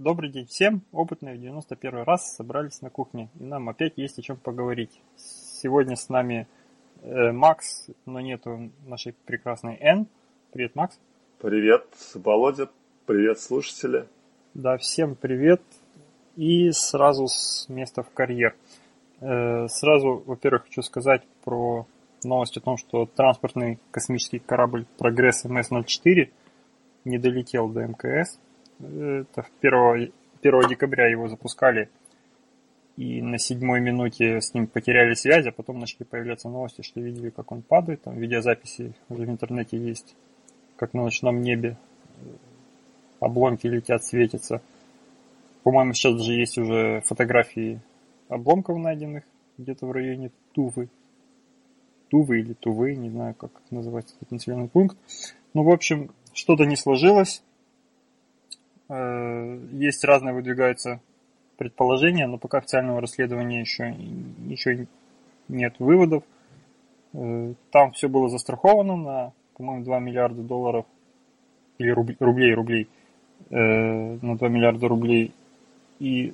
Добрый день всем. Опытные в 91 раз собрались на кухне, и нам опять есть о чем поговорить. Сегодня с нами э, Макс, но нету нашей прекрасной Н. Привет, Макс. Привет, Володя. Привет, слушатели. Да, всем привет. И сразу с места в карьер. Э, сразу, во-первых, хочу сказать про новость о том, что транспортный космический корабль «Прогресс МС-04» не долетел до МКС. Это 1, 1 декабря его запускали, и на седьмой минуте с ним потеряли связь, а потом начали появляться новости, что видели, как он падает. Там видеозаписи уже в интернете есть, как на ночном небе обломки летят, светятся. По-моему, сейчас даже есть уже фотографии обломков найденных где-то в районе Тувы. Тувы или Тувы, не знаю, как называется этот населенный пункт. Ну, в общем, что-то не сложилось. Э, есть разные выдвигаются предположения, но пока официального расследования еще ничего нет выводов. Э, там все было застраховано на, по-моему, 2 миллиарда долларов или рублей, рублей, э, на 2 миллиарда рублей. И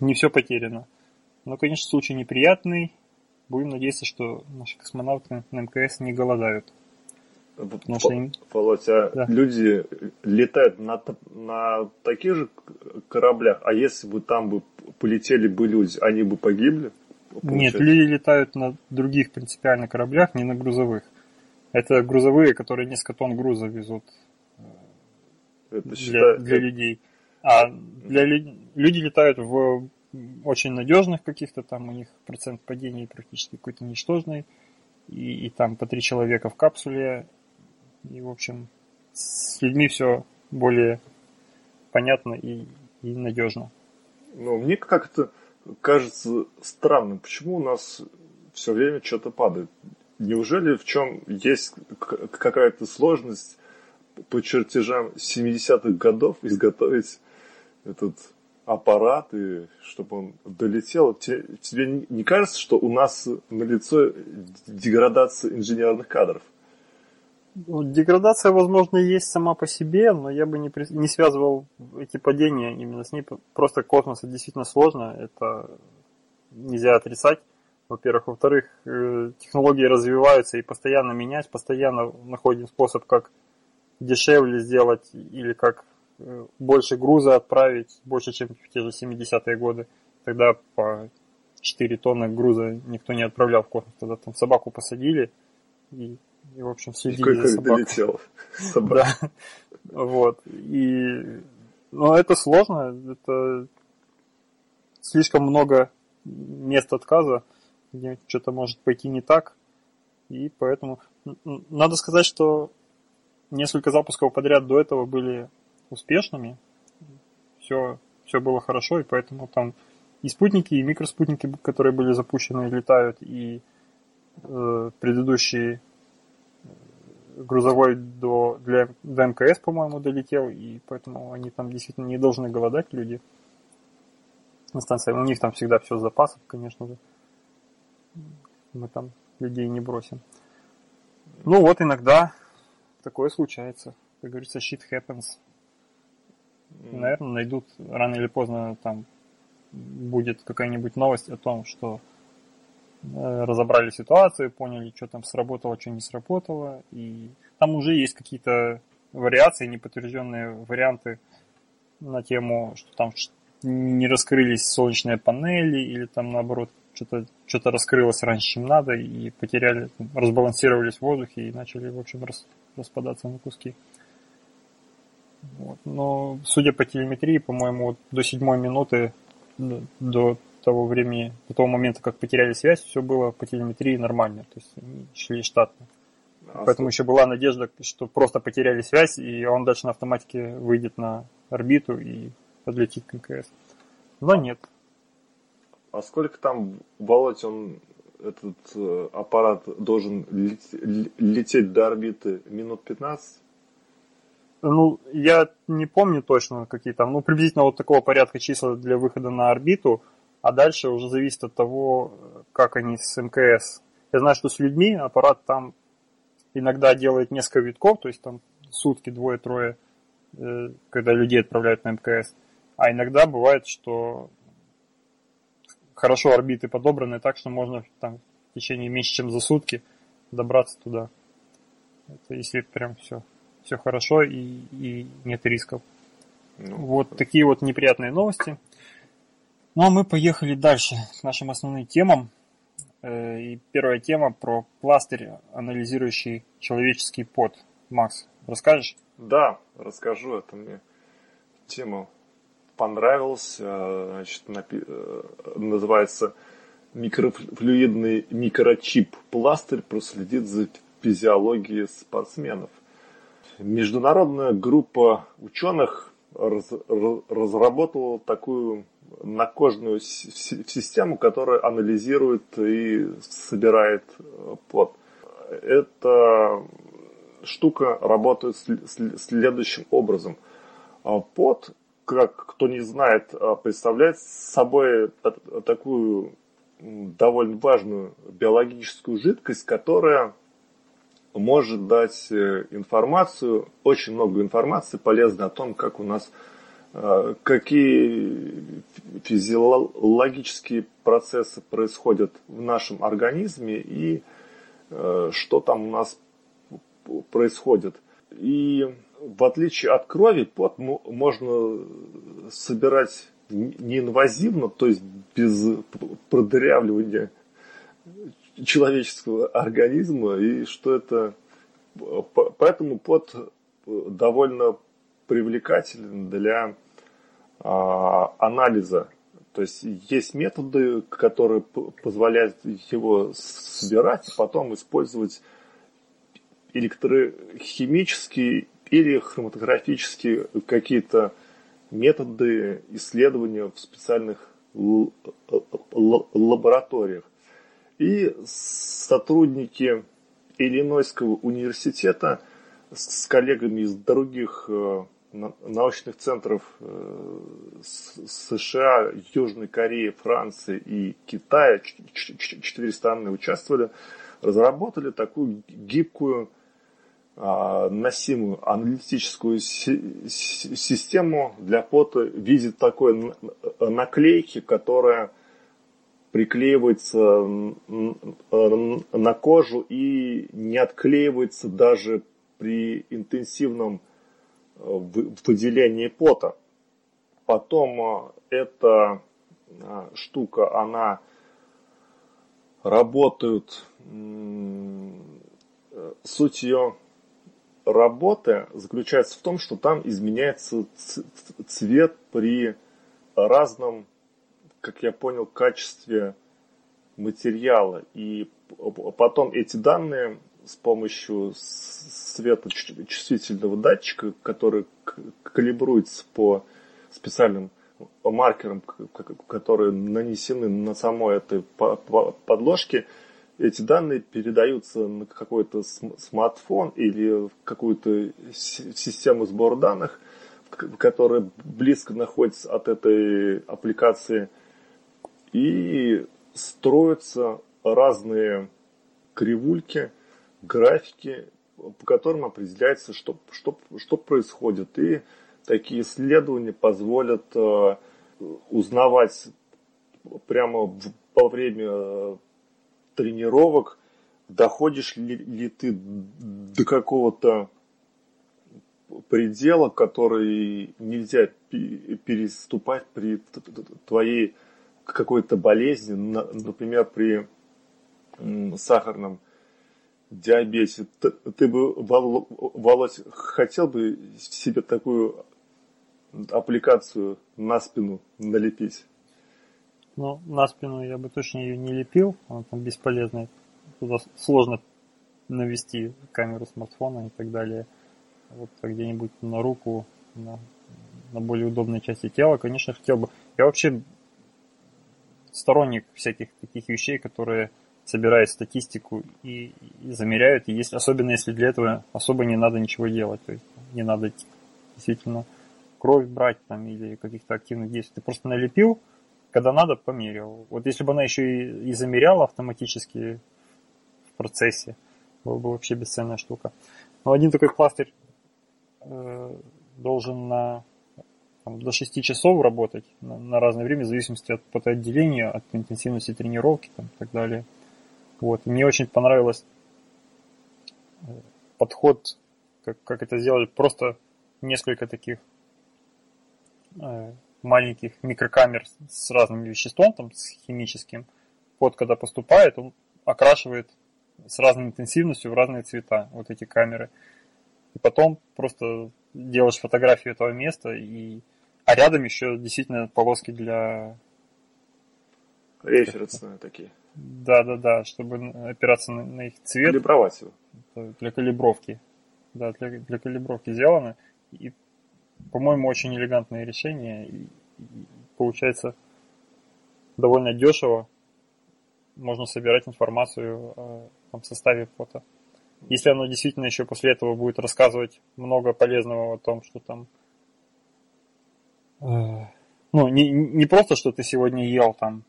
не все потеряно. Но, конечно, случай неприятный. Будем надеяться, что наши космонавты на МКС не голодают. Им... Володя, да. люди летают на, на таких же кораблях, а если бы там бы полетели бы люди, они бы погибли? Получается? Нет, люди летают на других принципиально кораблях, не на грузовых. Это грузовые, которые несколько тонн груза везут Это для, считаю, для людей. А для люди летают в очень надежных каких-то, там у них процент падения практически какой-то ничтожный, и, и там по три человека в капсуле, и, в общем, с людьми все более понятно и, и надежно. Ну, мне как-то кажется странным, почему у нас все время что-то падает. Неужели в чем есть какая-то сложность по чертежам 70-х годов изготовить этот аппарат, и чтобы он долетел? Тебе не кажется, что у нас на лицо деградация инженерных кадров? Ну, деградация, возможно, есть сама по себе, но я бы не, не связывал эти падения именно с ней. Просто космос действительно сложно, это нельзя отрицать. Во-первых. Во-вторых, э, технологии развиваются и постоянно менять, постоянно находим способ, как дешевле сделать или как э, больше груза отправить, больше, чем в те же 70-е годы. Тогда по 4 тонны груза никто не отправлял в космос. Тогда там собаку посадили и и, в общем, следили за собакой. долетел. Да. Вот. И... Но это сложно. Это слишком много мест отказа, где что-то может пойти не так. И поэтому надо сказать, что несколько запусков подряд до этого были успешными. Все, все было хорошо, и поэтому там и спутники, и микроспутники, которые были запущены, летают, и э, предыдущие грузовой до, для, до МКС, по-моему, долетел, и поэтому они там действительно не должны голодать, люди на станции. У них там всегда все с запасов, конечно же. Мы там людей не бросим. Ну вот, иногда такое случается. Как говорится, shit happens. И, наверное, найдут рано или поздно там будет какая-нибудь новость о том, что разобрали ситуацию, поняли, что там сработало, что не сработало. И там уже есть какие-то вариации, неподтвержденные варианты на тему, что там не раскрылись солнечные панели или там наоборот что-то что раскрылось раньше, чем надо, и потеряли, разбалансировались в воздухе и начали, в общем, рас, распадаться на куски. Вот. Но, судя по телеметрии, по-моему, вот до седьмой минуты, до того времени, до того момента, как потеряли связь, все было по телеметрии нормально, то есть они шли штатно. А Поэтому еще была надежда, что просто потеряли связь, и он дальше на автоматике выйдет на орбиту и подлетит к МКС. Но нет. А сколько там, Володь, он этот э, аппарат должен лететь до орбиты? Минут 15? Ну, я не помню точно, какие там, ну, приблизительно вот такого порядка числа для выхода на орбиту – а дальше уже зависит от того, как они с МКС. Я знаю, что с людьми аппарат там иногда делает несколько витков, то есть там сутки, двое-трое э, когда людей отправляют на МКС. А иногда бывает, что хорошо орбиты подобраны так, что можно там в течение меньше, чем за сутки добраться туда. Это если прям все, все хорошо и, и нет рисков. Ну, вот такие вот неприятные новости. Ну а мы поехали дальше к нашим основным темам. Э, и первая тема про пластырь, анализирующий человеческий пот. Макс, расскажешь? Да, расскажу. Это мне тема понравилась. Э, значит, э, называется микрофлюидный микрочип пластырь проследит за физиологией спортсменов. Международная группа ученых раз, разработала такую накожную систему, которая анализирует и собирает э, пот. Эта штука работает следующим образом. А пот, как кто не знает, а, представляет собой такую довольно важную биологическую жидкость, которая может дать э, информацию, очень много информации полезной о том, как у нас э, какие физиологические процессы происходят в нашем организме и э, что там у нас происходит. И в отличие от крови, пот можно собирать неинвазивно, то есть без продырявливания человеческого организма, и что это... Поэтому пот довольно привлекателен для а, анализа. То есть есть методы, которые позволяют его собирать, а потом использовать электрохимические или хроматографические какие-то методы исследования в специальных лабораториях. И сотрудники Иллинойского университета с коллегами из других э, научных центров э, США, Южной Кореи, Франции и Китая, четыре страны участвовали, разработали такую гибкую а, носимую аналитическую систему для фото в виде такой наклейки, которая приклеивается на кожу и не отклеивается даже при интенсивном э, выделении пота. Потом э, эта э, штука, она работает, суть ее работы заключается в том, что там изменяется цвет при разном, как я понял, качестве материала. И потом эти данные с помощью светочувствительного датчика, который калибруется по специальным маркерам, которые нанесены на самой этой подложке, эти данные передаются на какой-то смартфон или какую-то систему сбора данных, которая близко находится от этой аппликации, и строятся разные кривульки, графики, по которым определяется, что, что, что происходит. И такие исследования позволят э, узнавать прямо во время тренировок, доходишь ли, ли ты до какого-то предела, который нельзя переступать при твоей какой-то болезни, например, при сахарном диабете. Ты бы, Володь, хотел бы себе такую аппликацию на спину налепить? Ну, на спину я бы точно ее не лепил, она там бесполезная. Туда сложно навести камеру смартфона и так далее. Вот где-нибудь на руку, на, на более удобной части тела, конечно, хотел бы. Я вообще сторонник всяких таких вещей, которые собирают статистику и, и замеряют, и если, особенно если для этого особо не надо ничего делать, то есть не надо действительно кровь брать там или каких-то активных действий. Ты просто налепил, когда надо, померил. Вот если бы она еще и, и замеряла автоматически в процессе, была бы вообще бесценная штука. Но один такой пластырь э, должен на там, до 6 часов работать на, на разное время, в зависимости от потоотделения, от интенсивности тренировки там, и так далее. Вот. Мне очень понравилось э, подход, как, как это сделали, просто несколько таких э, маленьких микрокамер с разным веществом, там, с химическим. Вот когда поступает, он окрашивает с разной интенсивностью в разные цвета вот эти камеры. И потом просто делаешь фотографию этого места, и... а рядом еще действительно полоски для... Референсные такие. Да, да, да, чтобы опираться на, на их цвет. Калибровать его. Для калибровки. Да, для, для калибровки сделано. И, по-моему, очень элегантное решение. И, и получается довольно дешево. Можно собирать информацию о там, составе фото. Если оно действительно еще после этого будет рассказывать много полезного о том, что там... Э, ну, не, не просто, что ты сегодня ел там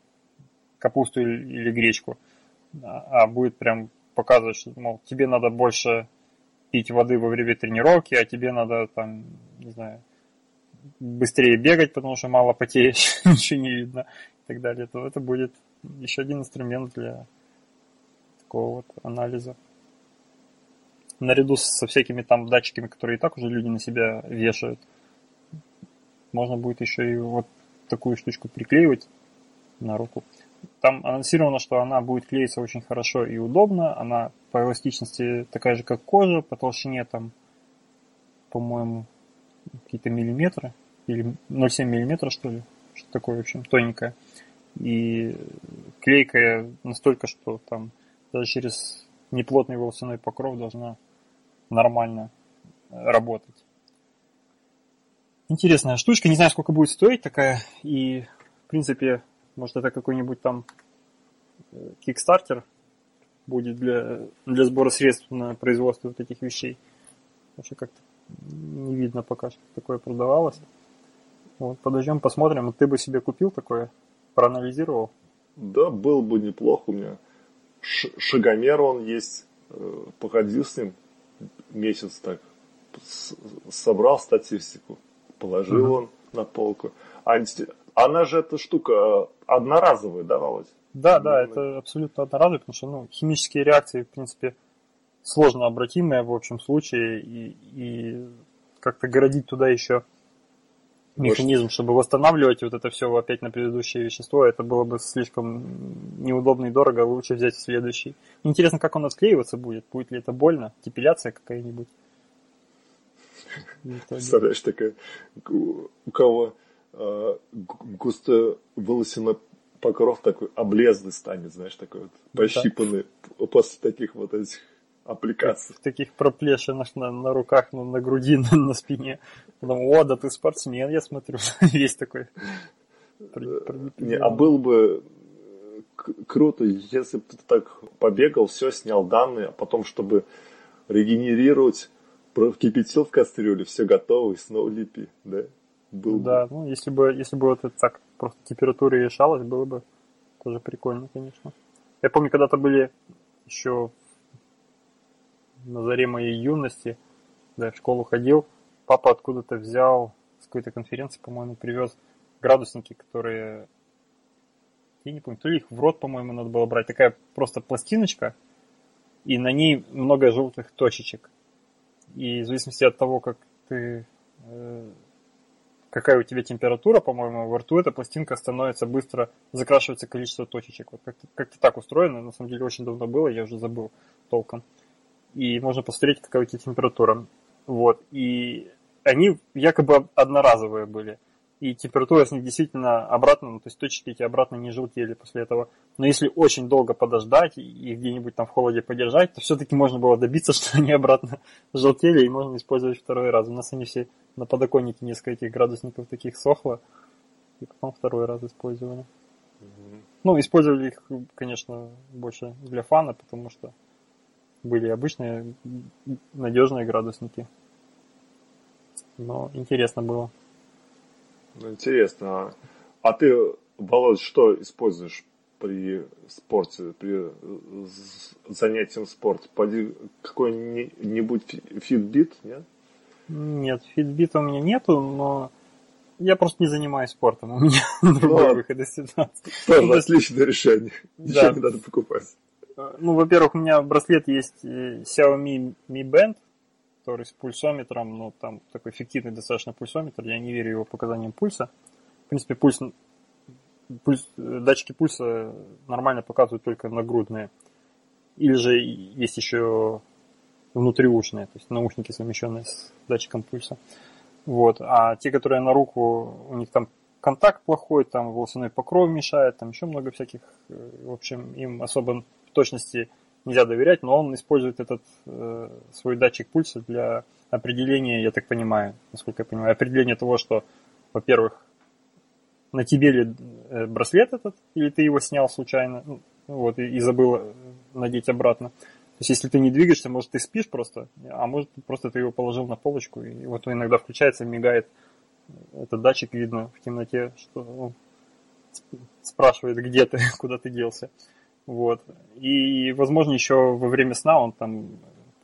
капусту или, гречку, а будет прям показывать, что, мол, тебе надо больше пить воды во время тренировки, а тебе надо там, не знаю, быстрее бегать, потому что мало потеешь, ничего не видно и так далее, то это будет еще один инструмент для такого вот анализа. Наряду со всякими там датчиками, которые и так уже люди на себя вешают, можно будет еще и вот такую штучку приклеивать на руку. Там анонсировано, что она будет клеиться очень хорошо и удобно. Она по эластичности такая же, как кожа, по толщине там, по-моему, какие-то миллиметры или 0,7 миллиметра, что ли. Что такое, в общем, тоненькая. И клейкая настолько, что там даже через неплотный волосяной покров должна нормально работать. Интересная штучка, не знаю, сколько будет стоить такая, и, в принципе, может, это какой-нибудь там кикстартер будет для, для сбора средств на производство вот этих вещей. Вообще как-то не видно пока, что такое продавалось. Вот, подождем, посмотрим. Ты бы себе купил такое? Проанализировал? Да, был бы неплохо у меня. Шагомер он есть. Э, походил с ним месяц так собрал статистику, положил угу. он на полку. Анти... Она же эта штука одноразовая давалась. Да, да, да, это абсолютно одноразовая, потому что ну, химические реакции, в принципе, сложно обратимые в общем случае, и, и как-то городить туда еще механизм, чтобы восстанавливать вот это все опять на предыдущее вещество, это было бы слишком неудобно и дорого, лучше взять следующий. Интересно, как он отклеиваться будет, будет ли это больно, депиляция какая-нибудь. Представляешь, такая, у кого э, густой волосяной покров такой облезлый станет, знаешь, такой вот пощипанный да. после таких вот этих аппликаций. Таких проплешинах на, на руках, на, на груди, на, на спине. Потом, о, да ты спортсмен, я смотрю, весь такой. Не, а был бы круто, если бы ты так побегал, все, снял данные, а потом, чтобы регенерировать, кипятил в кастрюле, все готово, и снова лепи, да? Был да, бы. ну если бы, если бы вот это так просто температура решалась, было бы тоже прикольно, конечно. Я помню, когда-то были еще на заре моей юности, да, в школу ходил, папа откуда-то взял с какой-то конференции, по-моему, привез градусники, которые, я не помню, то ли их в рот, по-моему, надо было брать, такая просто пластиночка, и на ней много желтых точечек. И в зависимости от того, как ты, э, какая у тебя температура, по-моему, во рту эта пластинка становится быстро, закрашивается количество точечек. Вот как-то, как-то так устроено, на самом деле очень давно было, я уже забыл толком и можно посмотреть, какая у тебя температура. Вот. И они якобы одноразовые были. И температура с них действительно обратно, ну, то есть точки эти обратно не желтели после этого. Но если очень долго подождать и где-нибудь там в холоде подержать, то все-таки можно было добиться, что они обратно желтели, и можно использовать второй раз. У нас они все на подоконнике несколько этих градусников таких сохло, и потом второй раз использовали. Mm-hmm. Ну, использовали их, конечно, больше для фана, потому что были обычные надежные градусники. Но интересно было. Ну, интересно. А ты, Володь, что используешь при спорте, при занятии в спорте? Поди какой-нибудь Fitbit, нет? Нет, фитбита у меня нету, но я просто не занимаюсь спортом, у меня другой выход из ситуации. Тоже отличное решение. Ничего не надо покупать. Ну, во-первых, у меня браслет есть э, Xiaomi Mi Band, который с пульсометром, но там такой эффективный достаточно пульсометр, я не верю его показаниям пульса. В принципе, пульс, пульс, датчики пульса нормально показывают только нагрудные. Или же есть еще внутриушные, то есть наушники, совмещенные с датчиком пульса. Вот. А те, которые на руку, у них там контакт плохой, там волосяной покров мешает, там еще много всяких. Э, в общем, им особо в точности нельзя доверять, но он использует этот э, свой датчик пульса для определения, я так понимаю, насколько я понимаю, определения того, что, во-первых, на тебе ли э, браслет этот, или ты его снял случайно, ну, вот, и, и забыл э, надеть обратно. То есть, если ты не двигаешься, может, ты спишь просто, а может, просто ты его положил на полочку, и вот он иногда включается, мигает этот датчик, видно в темноте, что он спрашивает, где ты, куда ты делся. Вот. И, возможно, еще во время сна он там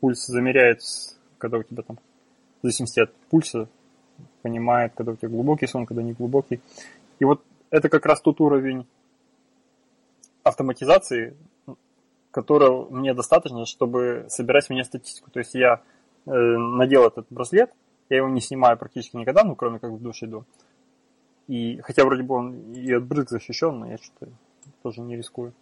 пульс замеряет, когда у тебя там, в зависимости от пульса, понимает, когда у тебя глубокий сон, когда не глубокий. И вот это как раз тот уровень автоматизации, которого мне достаточно, чтобы собирать мне статистику. То есть я э, надел этот браслет, я его не снимаю практически никогда, ну, кроме как в душ иду. И, хотя вроде бы он и от брызг защищен, но я что-то тоже не рискую.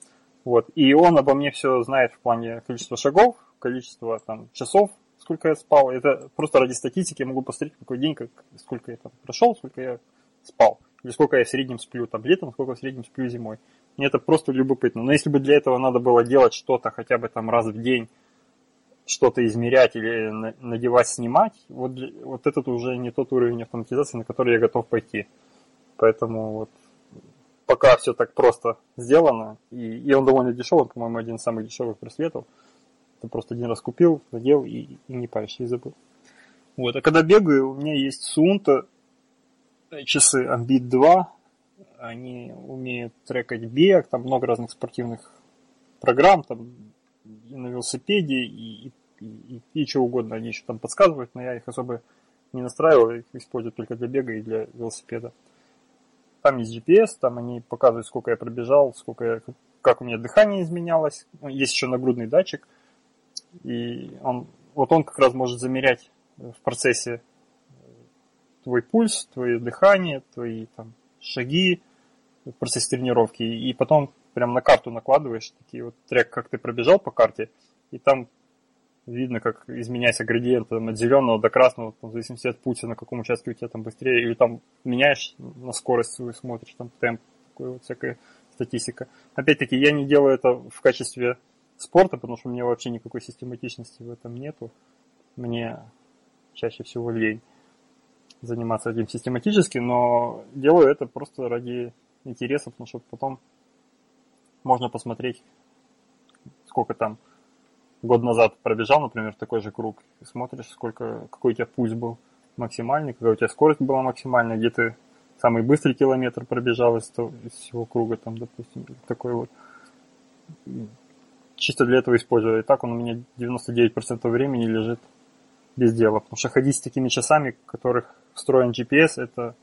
Вот. И он обо мне все знает в плане количества шагов, количества там, часов, сколько я спал. Это просто ради статистики я могу посмотреть, какой день, как, сколько я там прошел, сколько я спал. Или сколько я в среднем сплю там летом, сколько в среднем сплю зимой. Мне это просто любопытно. Но если бы для этого надо было делать что-то хотя бы там раз в день, что-то измерять или надевать, снимать, вот, вот этот уже не тот уровень автоматизации, на который я готов пойти. Поэтому вот пока все так просто сделано, и, и он довольно дешевый, по-моему, один из самых дешевых браслетов. Ты просто один раз купил, надел и, и не паришься, и забыл. Вот. А когда бегаю, у меня есть Сунта часы Ambit 2. Они умеют трекать бег, там много разных спортивных программ, там и на велосипеде, и, и, и, и что угодно они еще там подсказывают, но я их особо не настраиваю, их использую только для бега и для велосипеда. Там есть GPS, там они показывают, сколько я пробежал, сколько я, как у меня дыхание изменялось. Есть еще нагрудный датчик. И он, вот он как раз может замерять в процессе твой пульс, твое дыхание, твои там, шаги в процессе тренировки. И потом прям на карту накладываешь такие вот трек, как ты пробежал по карте. И там видно, как изменяется градиент там, от зеленого до красного, там, в зависимости от пути, на каком участке у тебя там быстрее, или там меняешь на скорость свою, смотришь, там темп, такой вот всякая статистика. Опять-таки, я не делаю это в качестве спорта, потому что у меня вообще никакой систематичности в этом нету. Мне чаще всего лень заниматься этим систематически, но делаю это просто ради интереса, потому что потом можно посмотреть, сколько там год назад пробежал, например, такой же круг, и смотришь, сколько, какой у тебя пульс был максимальный, какая у тебя скорость была максимальная, где ты самый быстрый километр пробежал из, того, из всего круга, там, допустим, такой вот. Чисто для этого использую. И так он у меня 99% времени лежит без дела. Потому что ходить с такими часами, в которых встроен GPS, это,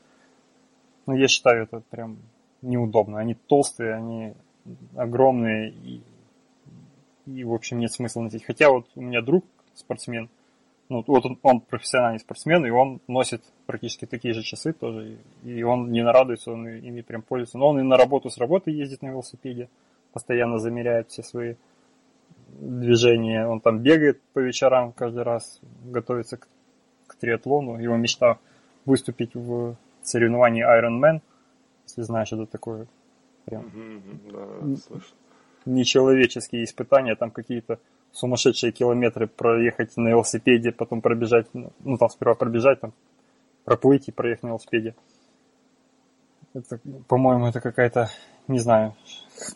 ну, я считаю, это прям неудобно. Они толстые, они огромные, и и, в общем, нет смысла носить. Хотя вот у меня друг спортсмен, ну, вот он, он профессиональный спортсмен, и он носит практически такие же часы тоже, и он не нарадуется, он ими прям пользуется. Но он и на работу с работы ездит на велосипеде, постоянно замеряет все свои движения. Он там бегает по вечерам каждый раз, готовится к, к триатлону. Его мечта выступить в соревновании Ironman, если знаешь, это такое прям... Mm-hmm, да, нечеловеческие испытания, там какие-то сумасшедшие километры проехать на велосипеде, потом пробежать, ну там сперва пробежать, там проплыть и проехать на велосипеде. Это, по-моему, это какая-то, не знаю,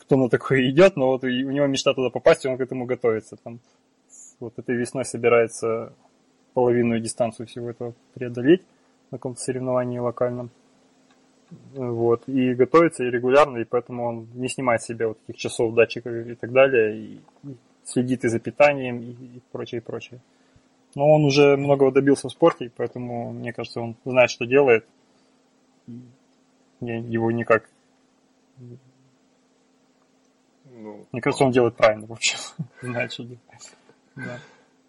кто на такое идет, но вот у него мечта туда попасть, и он к этому готовится. Там, вот этой весной собирается половину дистанцию всего этого преодолеть на каком-то соревновании локальном. Вот, и готовится и регулярно, и поэтому он не снимает себе вот этих часов, датчиков и так далее, и следит и за питанием, и, и прочее, и прочее. Но он уже многого добился в спорте, поэтому, мне кажется, он знает, что делает. Я его никак... Ну, мне кажется, он делает правильно, в общем. знает, что делает. Да.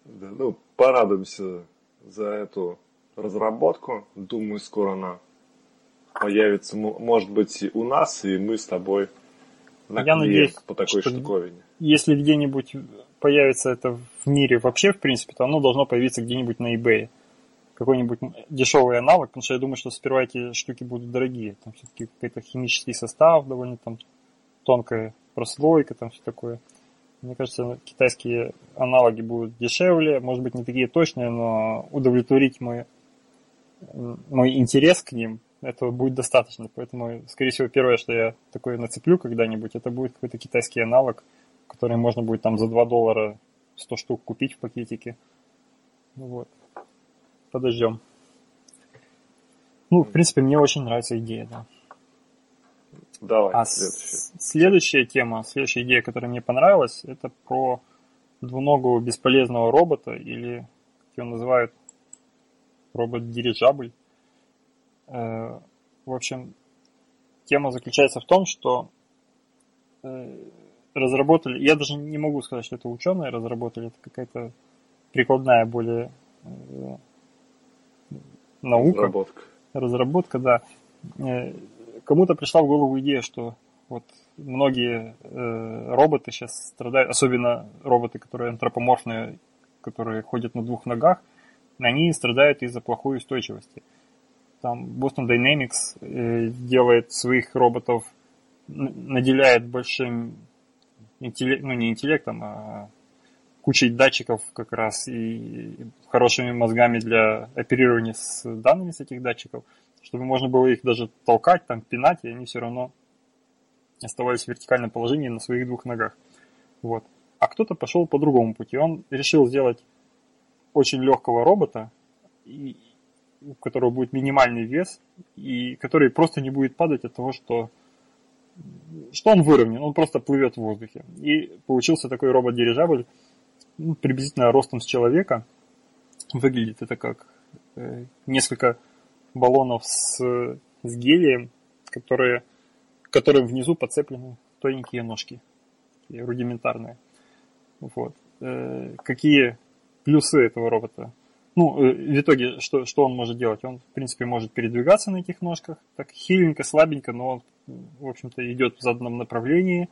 Да, ну, порадуемся за эту разработку. Думаю, скоро она появится, может быть, у нас, и мы с тобой Я надеюсь, по такой что штуковине. Если где-нибудь появится это в мире вообще, в принципе, то оно должно появиться где-нибудь на eBay. Какой-нибудь дешевый аналог, потому что я думаю, что сперва эти штуки будут дорогие. Там все-таки какой-то химический состав, довольно там тонкая прослойка, там все такое. Мне кажется, китайские аналоги будут дешевле, может быть, не такие точные, но удовлетворить мой, мой интерес к ним этого будет достаточно. Поэтому, скорее всего, первое, что я такое нацеплю когда-нибудь, это будет какой-то китайский аналог, который можно будет там за 2 доллара 100 штук купить в пакетике. Вот. Подождем. Ну, в принципе, мне очень нравится идея, да. Давай, а следующая. следующая тема, следующая идея, которая мне понравилась, это про двуногого бесполезного робота, или, как его называют, робот-дирижабль. Э, в общем, тема заключается в том, что э, разработали, я даже не могу сказать, что это ученые разработали, это какая-то прикладная более э, наука. Разработка. Разработка, да. Кому-то пришла в голову идея, что вот многие роботы сейчас страдают, особенно роботы, которые антропоморфные, которые ходят на двух ногах, они страдают из-за плохой устойчивости. Там Boston Dynamics э, делает своих роботов, наделяет большим интеллект, ну не интеллектом, а кучей датчиков как раз и хорошими мозгами для оперирования с данными с этих датчиков, чтобы можно было их даже толкать, там, пинать, и они все равно оставались в вертикальном положении на своих двух ногах. Вот. А кто-то пошел по другому пути. Он решил сделать очень легкого робота, и, у которого будет минимальный вес, и который просто не будет падать от того, что, что он выровнен, он просто плывет в воздухе. И получился такой робот-дирижабль, ну, приблизительно ростом с человека. Выглядит это как э, несколько баллонов с, с гелием, которые, которым внизу подцеплены тоненькие ножки, рудиментарные. Вот. Э, какие плюсы этого робота? Ну, э, в итоге, что, что он может делать? Он, в принципе, может передвигаться на этих ножках, так хиленько, слабенько, но он, в общем-то, идет в заданном направлении.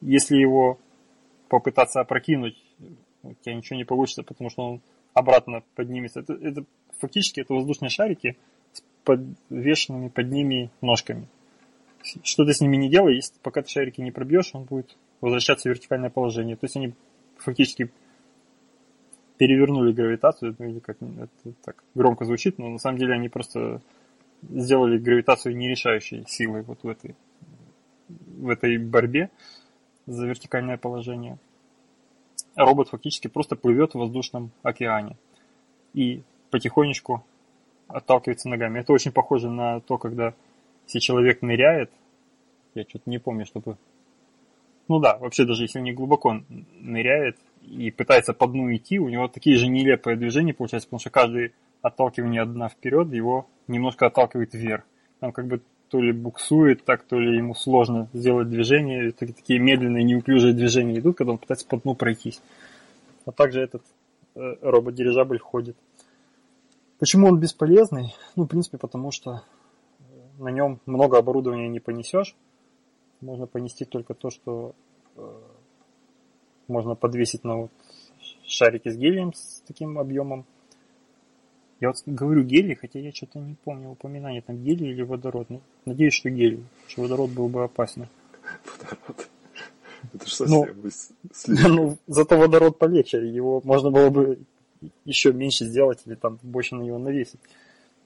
Если его попытаться опрокинуть, у тебя ничего не получится, потому что он обратно поднимется. Это, это фактически это воздушные шарики с подвешенными под ними ножками. Что ты с ними не делай, если пока ты шарики не пробьешь, он будет возвращаться в вертикальное положение. То есть они фактически перевернули гравитацию, или как это так громко звучит, но на самом деле они просто сделали гравитацию нерешающей силой вот в этой, в этой борьбе за вертикальное положение. Робот фактически просто плывет в воздушном океане и потихонечку отталкивается ногами. Это очень похоже на то, когда если человек ныряет, я что-то не помню, чтобы... Ну да, вообще даже если не глубоко ныряет, и пытается по дну идти, у него такие же нелепые движения получаются, потому что каждый отталкивание одна вперед его немножко отталкивает вверх. Он как бы то ли буксует так, то ли ему сложно сделать движение. Такие медленные, неуклюжие движения идут, когда он пытается по дну пройтись. А также этот э, робот-дирижабль ходит. Почему он бесполезный? Ну, в принципе, потому что на нем много оборудования не понесешь. Можно понести только то, что э, можно подвесить на вот шарики с гелием с таким объемом. Я вот говорю гелий, хотя я что-то не помню упоминания, там гелий или водород. Ну, надеюсь, что гелий, что водород был бы опасен. Водород. Это что ну, ну, зато водород полегче, его можно было бы еще меньше сделать или там больше на него навесить,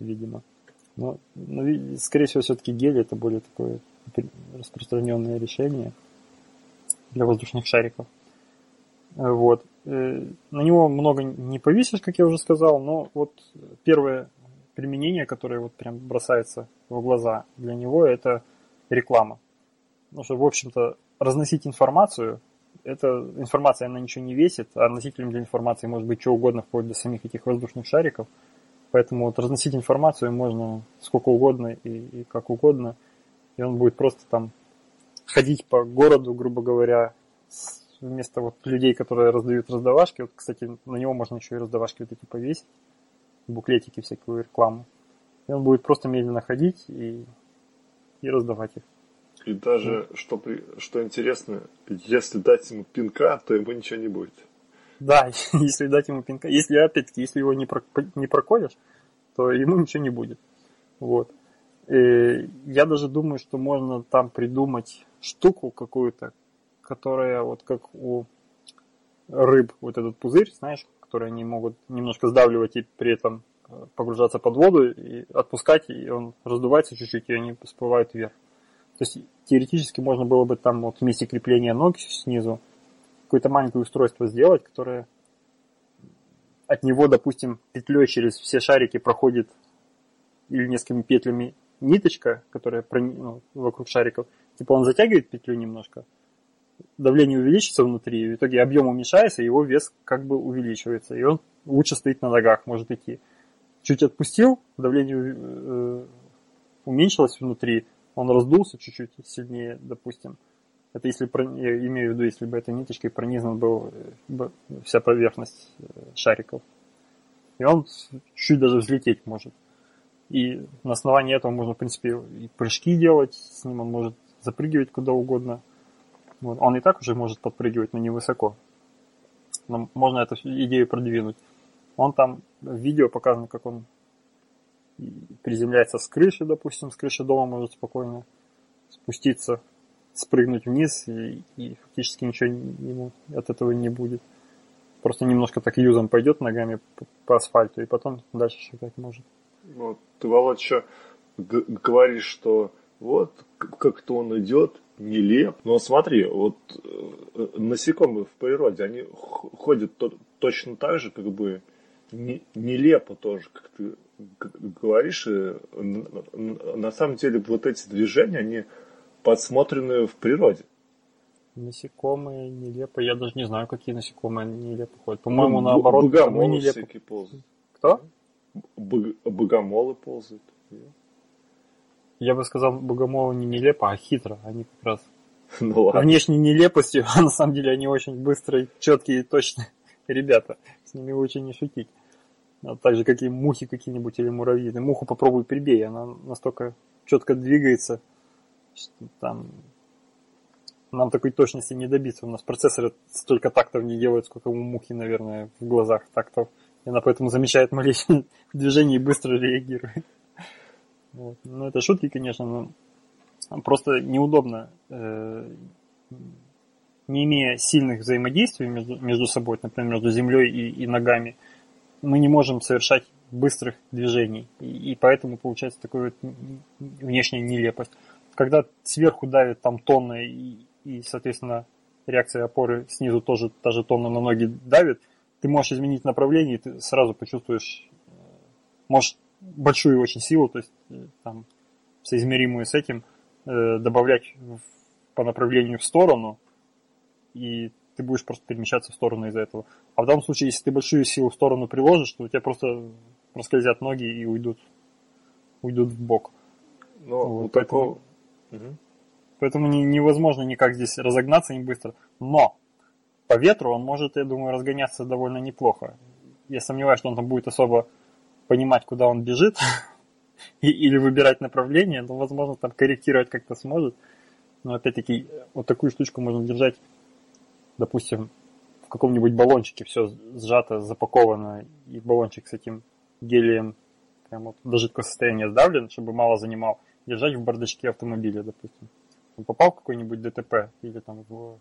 видимо. Но, но скорее всего, все-таки гелий это более такое распространенное решение для воздушных шариков. Вот. Э, на него много не повесишь, как я уже сказал, но вот первое применение, которое вот прям бросается в глаза для него, это реклама. Потому что, в общем-то, разносить информацию эта информация, она ничего не весит, а носителем для информации может быть что угодно, вплоть до самих этих воздушных шариков. Поэтому вот разносить информацию можно сколько угодно и, и как угодно. И он будет просто там ходить по городу, грубо говоря, вместо вот людей, которые раздают раздавашки. Вот, кстати, на него можно еще и раздавашки вот эти повесить, буклетики, всякую рекламу. И он будет просто медленно ходить и, и раздавать их. И даже, что, при, что интересно, если дать ему пинка, то ему ничего не будет. Да, если дать ему пинка. Если, опять-таки, если его не, про, не проколешь, то ему ничего не будет. Вот. И я даже думаю, что можно там придумать штуку какую-то, которая вот как у рыб, вот этот пузырь, знаешь, который они могут немножко сдавливать и при этом э, погружаться под воду и отпускать, и он раздувается чуть-чуть, и они всплывают вверх. То есть теоретически можно было бы там вот вместе крепления ног снизу какое-то маленькое устройство сделать, которое от него, допустим, петлей через все шарики проходит или несколькими петлями ниточка, которая ну, вокруг шариков. Типа он затягивает петлю немножко, давление увеличится внутри, и в итоге объем уменьшается, и его вес как бы увеличивается, и он лучше стоит на ногах, может идти. Чуть отпустил, давление э, уменьшилось внутри, он раздулся чуть-чуть сильнее, допустим. Это если, я имею в виду, если бы этой ниточкой пронизан был э, вся поверхность э, шариков. И он чуть даже взлететь может. И на основании этого можно, в принципе, и прыжки делать, с ним он может запрыгивать куда угодно. Вот. Он и так уже может подпрыгивать, но не высоко. Но можно эту идею продвинуть. Он там в видео показано, как он приземляется с крыши, допустим, с крыши дома может спокойно спуститься, спрыгнуть вниз, и, и фактически ничего ему от этого не будет. Просто немножко так юзом пойдет ногами по, по асфальту, и потом дальше шагать может. Вот, ты, Володь, еще говоришь, что вот как-то он идет, нелеп. Но смотри, вот э, насекомые в природе, они ходят то, точно так же, как бы не, нелепо тоже, как ты говоришь. И на самом деле вот эти движения, они подсмотрены в природе. Насекомые нелепо. Я даже не знаю, какие насекомые нелепо ходят. По-моему, ну, наоборот, богомолы нелепо. всякие ползают. Кто? Богомолы ползают. Я бы сказал, богомолы не нелепо, а хитро. Они как раз ну, ладно. внешней нелепостью, а на самом деле они очень быстрые, четкие и точные ребята. С ними лучше не шутить. А так же, как и мухи какие-нибудь или муравьи. Ты муху попробуй прибей, она настолько четко двигается, что там нам такой точности не добиться. У нас процессоры столько тактов не делают, сколько у мухи, наверное, в глазах тактов. И она поэтому замечает малейшее движение и быстро реагирует. Вот. Ну, это шутки, конечно, но просто неудобно, э, не имея сильных взаимодействий между, между собой, например, между землей и, и ногами, мы не можем совершать быстрых движений. И, и поэтому получается такая вот внешняя нелепость. Когда сверху давит там тонна и, и, соответственно, реакция опоры снизу тоже та же тонна на ноги давит, ты можешь изменить направление, и ты сразу почувствуешь, э, можешь большую очень силу, то есть э, там соизмеримую с этим, э, добавлять в, по направлению в сторону, и ты будешь просто перемещаться в сторону из-за этого. А в данном случае, если ты большую силу в сторону приложишь, то у тебя просто проскользят ноги и уйдут, уйдут в бок. Но вот, поэтому, такого... поэтому не, невозможно никак здесь разогнаться не быстро. Но по ветру он может, я думаю, разгоняться довольно неплохо. Я сомневаюсь, что он там будет особо понимать, куда он бежит, или выбирать направление, но, возможно, там корректировать как-то сможет. Но, опять-таки, вот такую штучку можно держать, допустим, в каком-нибудь баллончике, все сжато, запаковано, и баллончик с этим гелием прям вот до жидкого состояния сдавлен, чтобы мало занимал, держать в бардачке автомобиля, допустим. Он попал в какой-нибудь ДТП или там в...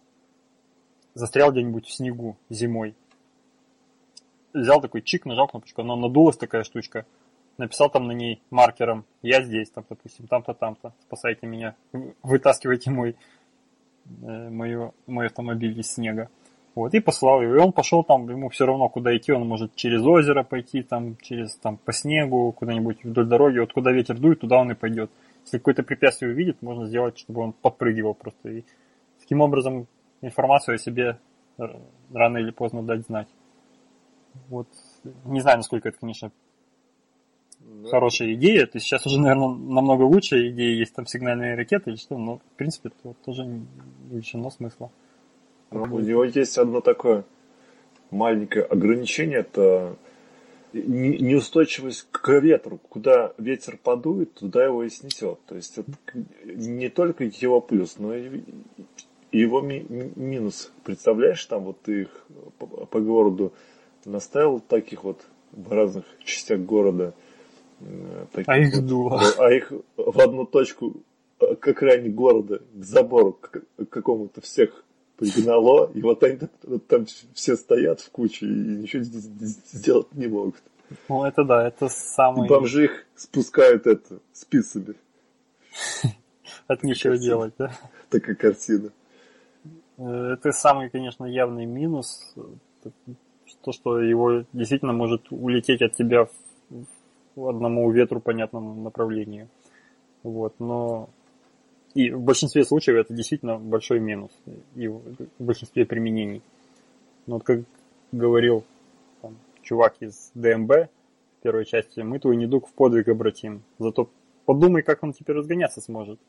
застрял где-нибудь в снегу зимой, взял такой чик, нажал кнопочку, она надулась такая штучка, написал там на ней маркером, я здесь, там, допустим, там-то, там-то, спасайте меня, вытаскивайте мой, э, мою, мой автомобиль из снега. Вот, и послал его. И он пошел там, ему все равно, куда идти, он может через озеро пойти, там, через, там, по снегу, куда-нибудь вдоль дороги, вот куда ветер дует, туда он и пойдет. Если какое-то препятствие увидит, можно сделать, чтобы он подпрыгивал просто. И таким образом информацию о себе рано или поздно дать знать. Вот не знаю, насколько это, конечно, да. хорошая идея. То есть сейчас уже, наверное, намного лучше идеи есть там сигнальные ракеты или что, но в принципе это тоже не лишено смысла. Ну, у него есть одно такое маленькое ограничение, это неустойчивость к ветру. Куда ветер подует, туда его и снесет. То есть это не только его плюс, но и его ми- минус. Представляешь, там вот ты их по, по городу наставил таких вот в разных частях города. Э, таких а их вот, дуло. А их в одну точку э, к окраине города, к забору к какому-то всех пригнало, и вот они там все стоят в куче и ничего сделать не могут. Ну, это да, это самый... И бомжи их спускают это спицами. От нечего делать, да? Такая картина. Э, это самый, конечно, явный минус. То, что его действительно может улететь от тебя в одному ветру понятному направлении. Вот, но и в большинстве случаев это действительно большой минус. И в большинстве применений. Но вот как говорил там, чувак из ДМБ в первой части, мы твой недуг в подвиг обратим. Зато подумай, как он теперь разгоняться сможет.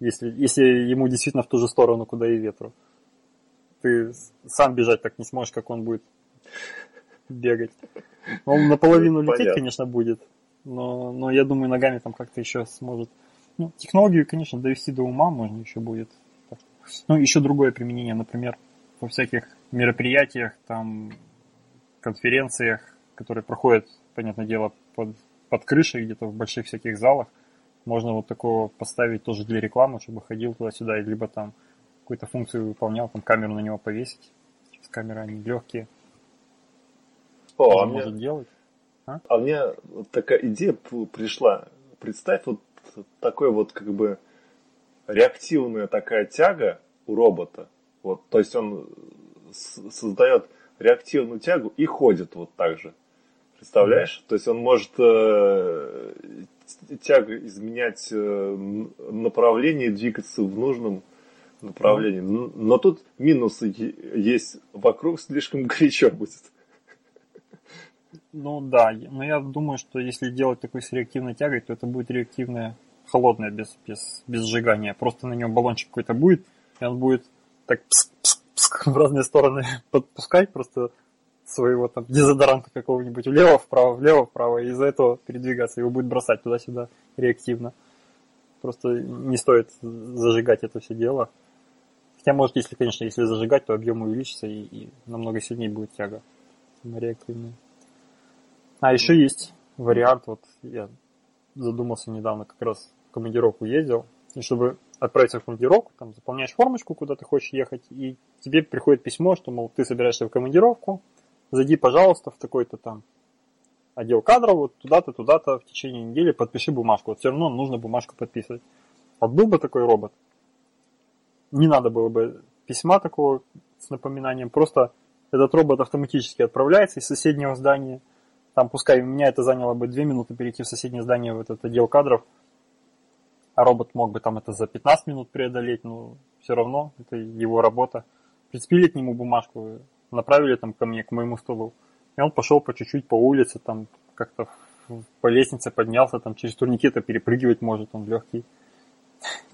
Если, если ему действительно в ту же сторону, куда и ветру. Ты сам бежать так не сможешь, как он будет бегать. Он наполовину лететь, Понятно. конечно, будет. Но, но я думаю, ногами там как-то еще сможет ну, технологию, конечно, довести до ума можно еще будет. Ну, еще другое применение, например, во всяких мероприятиях, там, конференциях, которые проходят, понятное дело, под, под крышей, где-то в больших всяких залах, можно вот такого поставить тоже для рекламы, чтобы ходил туда-сюда, либо там какую-то функцию выполнял, там камеру на него повесить. Сейчас камеры, они легкие. О, а мне... может делать. А? а мне вот такая идея пришла. Представь, вот такой вот как бы реактивная такая тяга у робота. Вот, то есть он создает реактивную тягу и ходит вот так же. Представляешь? То есть он может э, тягу изменять э, направление двигаться в нужном направлении. Но тут минусы есть вокруг, слишком горячо будет. Ну да, но я думаю, что если делать такой с реактивной тягой, то это будет реактивная холодная, без, без, без сжигания. Просто на нем баллончик какой-то будет, и он будет так пс -пс -пс в разные стороны подпускать просто своего там дезодоранта какого-нибудь влево, вправо, влево, вправо, и из-за этого передвигаться. Его будет бросать туда-сюда реактивно. Просто не стоит зажигать это все дело. Хотя, может, если, конечно, если зажигать, то объем увеличится и, и намного сильнее будет тяга реактивная. А еще есть вариант, вот я задумался недавно, как раз в командировку ездил, и чтобы отправиться в командировку, там заполняешь формочку, куда ты хочешь ехать, и тебе приходит письмо, что, мол, ты собираешься в командировку, зайди, пожалуйста, в такой-то там отдел кадров, вот туда-то, туда-то в течение недели подпиши бумажку. Вот все равно нужно бумажку подписывать. Вот был бы такой робот, не надо было бы письма такого с напоминанием, просто этот робот автоматически отправляется из соседнего здания – там пускай у меня это заняло бы 2 минуты перейти в соседнее здание в этот отдел кадров, а робот мог бы там это за 15 минут преодолеть, но все равно это его работа. Прицепили к нему бумажку, направили там ко мне, к моему столу. И он пошел по чуть-чуть по улице, там как-то по лестнице поднялся, там через турникеты перепрыгивать может, он легкий.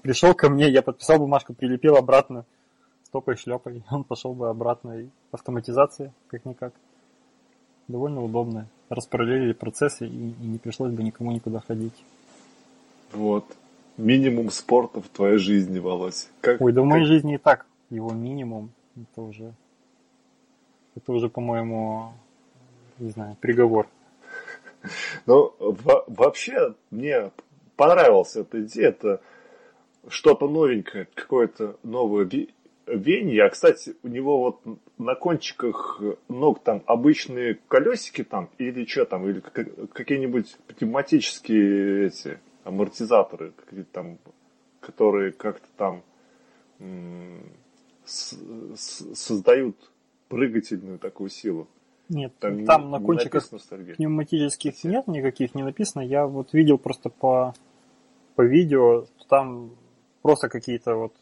Пришел ко мне, я подписал бумажку, прилепил обратно, стопой шлепой, он пошел бы обратно. Автоматизация, как-никак довольно удобно. Распараллелили процессы и, и не пришлось бы никому никуда ходить. Вот. Минимум спорта в твоей жизни, Володь. Как, Ой, да в моей жизни и так его минимум. Это уже, это уже, по-моему, не знаю, приговор. Ну, вообще, мне понравилась эта идея. Это что-то новенькое, какое-то новое вене, а, кстати, у него вот на кончиках ног там обычные колесики там, или что там, или какие-нибудь пневматические эти амортизаторы, какие там, которые как-то там создают прыгательную такую силу. Нет, там, там не, на кончиках пневматических нет никаких, не написано. Я вот видел просто по, по видео, там просто какие-то вот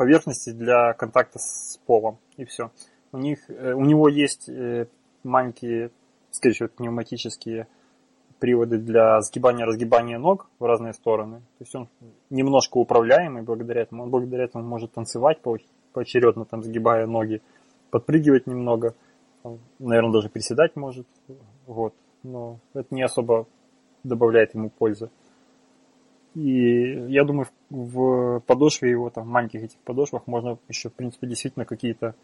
поверхности для контакта с полом. И все. У, них, э, у него есть э, маленькие, скорее всего, пневматические приводы для сгибания-разгибания ног в разные стороны. То есть он немножко управляемый благодаря этому. Он благодаря этому может танцевать поочередно, там, сгибая ноги, подпрыгивать немного, наверное, даже приседать может. Вот. Но это не особо добавляет ему пользы. И я думаю, в подошве его, там, маленьких этих подошвах можно еще, в принципе, действительно какие-то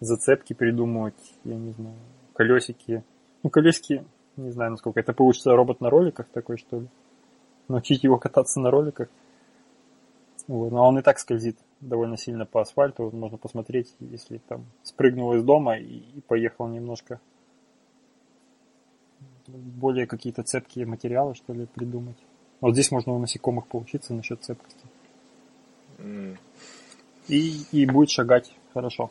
зацепки придумывать, я не знаю, колесики. Ну, колесики, не знаю, насколько это получится робот на роликах такой, что ли. Научить его кататься на роликах. Вот. Но он и так скользит довольно сильно по асфальту. Вот можно посмотреть, если там спрыгнул из дома и, и поехал немножко более какие-то цепкие материалы, что ли, придумать. Вот здесь можно у насекомых поучиться насчет цепкости. Mm. И, и будет шагать хорошо.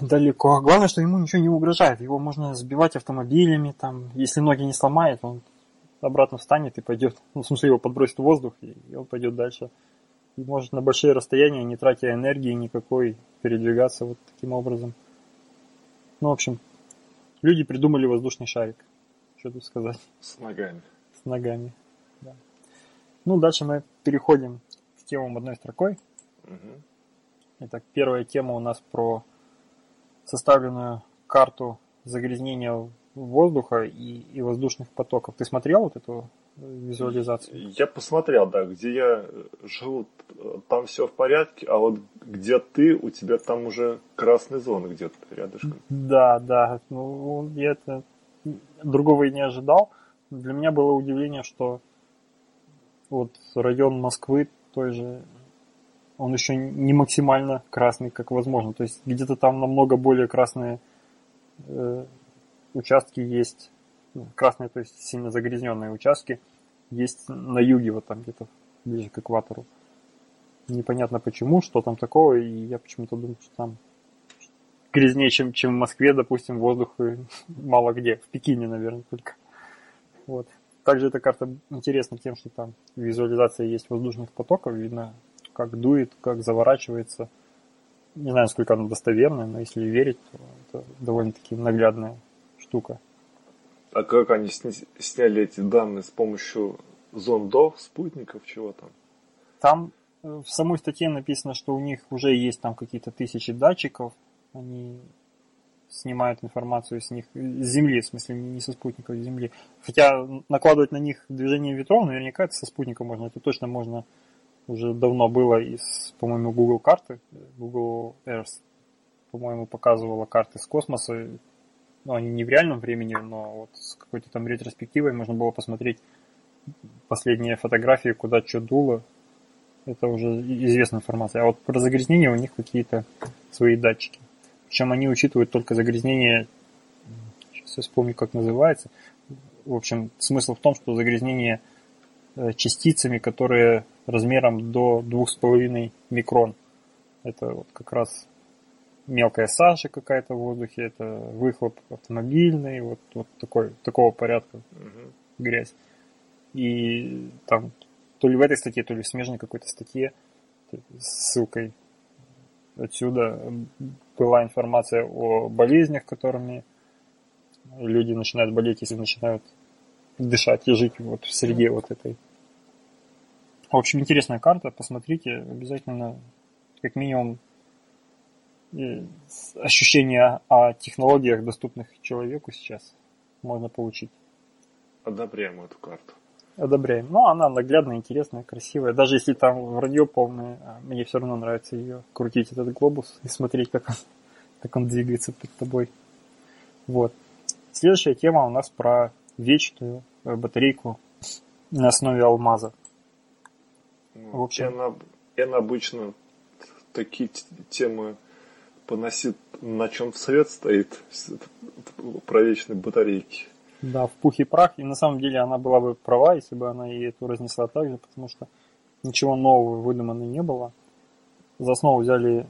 Далеко. Главное, что ему ничего не угрожает. Его можно сбивать автомобилями, там, если ноги не сломает, он обратно встанет и пойдет. Ну, в смысле, его подбросит в воздух, и он пойдет дальше. И может на большие расстояния, не тратя энергии никакой, передвигаться вот таким образом. Ну, в общем, Люди придумали воздушный шарик. Что тут сказать? С ногами. С ногами, да. Ну, дальше мы переходим к темам одной строкой. Угу. Итак, первая тема у нас про составленную карту загрязнения воздуха и, и воздушных потоков. Ты смотрел вот эту визуализацию? Я посмотрел, да, где я живу, там все в порядке, а вот где ты, у тебя там уже красная зона где-то рядышком. Да, да, ну я это другого и не ожидал. Для меня было удивление, что вот район Москвы той же, он еще не максимально красный, как возможно. То есть где-то там намного более красные э, участки есть красные, то есть сильно загрязненные участки, есть на юге, вот там где-то ближе к экватору. Непонятно почему, что там такого, и я почему-то думаю, что там грязнее, чем, чем в Москве, допустим, воздух мало где. В Пекине, наверное, только. Вот. Также эта карта интересна тем, что там визуализация есть воздушных потоков, видно, как дует, как заворачивается. Не знаю, сколько она достоверная, но если верить, то это довольно-таки наглядная штука. А как они сняли эти данные с помощью зондов, спутников, чего там? Там э, в самой статье написано, что у них уже есть там какие-то тысячи датчиков, они снимают информацию с них, с Земли, в смысле не со спутников, Земли. Хотя накладывать на них движение ветров, наверняка это со спутника можно, это точно можно, уже давно было из, по-моему, Google карты, Google Earth, по-моему, показывала карты с космоса, ну, они не в реальном времени, но вот с какой-то там ретроспективой можно было посмотреть последние фотографии, куда что дуло. Это уже известная информация. А вот про загрязнение у них какие-то свои датчики. Причем они учитывают только загрязнение, сейчас я вспомню, как называется. В общем, смысл в том, что загрязнение э, частицами, которые размером до 2,5 микрон. Это вот как раз мелкая сажа какая-то в воздухе, это выхлоп автомобильный, вот, вот такой, такого порядка угу. грязь. И там то ли в этой статье, то ли в смежной какой-то статье с ссылкой отсюда была информация о болезнях, которыми люди начинают болеть, если начинают дышать и жить вот в среде вот этой. В общем, интересная карта, посмотрите, обязательно как минимум ощущение о технологиях, доступных человеку сейчас, можно получить. Одобряем эту карту. Одобряем. Но она наглядная, интересная, красивая. Даже если там вранье полное, а мне все равно нравится ее крутить, этот глобус, и смотреть, как он, как он двигается перед тобой. Вот. Следующая тема у нас про вечную э, батарейку на основе алмаза. В общем, Эн, Эн обычно такие темы поносит, на чем свет стоит, про вечные батарейки. Да, в пух и прах. И на самом деле она была бы права, если бы она и эту разнесла так же, потому что ничего нового выдумано не было. За основу взяли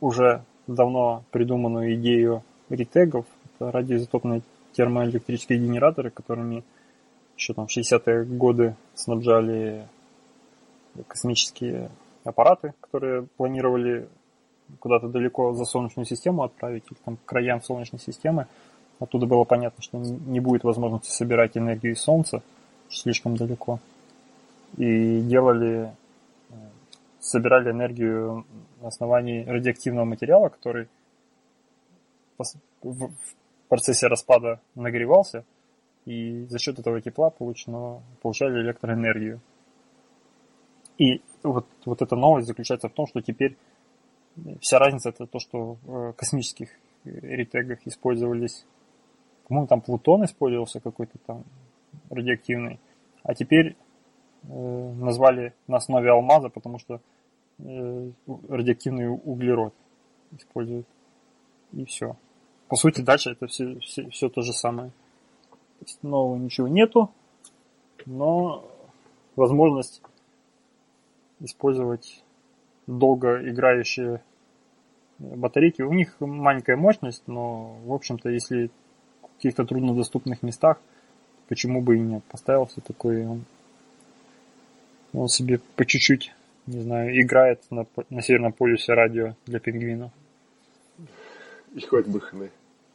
уже давно придуманную идею ретегов. Это радиоизотопные термоэлектрические генераторы, которыми еще там в 60-е годы снабжали космические аппараты, которые планировали куда-то далеко за Солнечную систему отправить, или там к краям Солнечной системы. Оттуда было понятно, что не будет возможности собирать энергию из Солнца слишком далеко. И делали, э, собирали энергию на основании радиоактивного материала, который в процессе распада нагревался, и за счет этого тепла получено, получали электроэнергию. И вот, вот эта новость заключается в том, что теперь вся разница это то, что в космических ретегах использовались, по-моему, там Плутон использовался какой-то там радиоактивный, а теперь э, назвали на основе алмаза, потому что э, радиоактивный углерод используют. И все. По сути, дальше это все, все, все то же самое. Нового ничего нету, но возможность использовать долго играющие батарейки. У них маленькая мощность, но, в общем-то, если в каких-то труднодоступных местах, почему бы и нет. Поставил все такое, он, он себе по чуть-чуть, не знаю, играет на, на Северном полюсе радио для пингвинов. И хоть бы хны.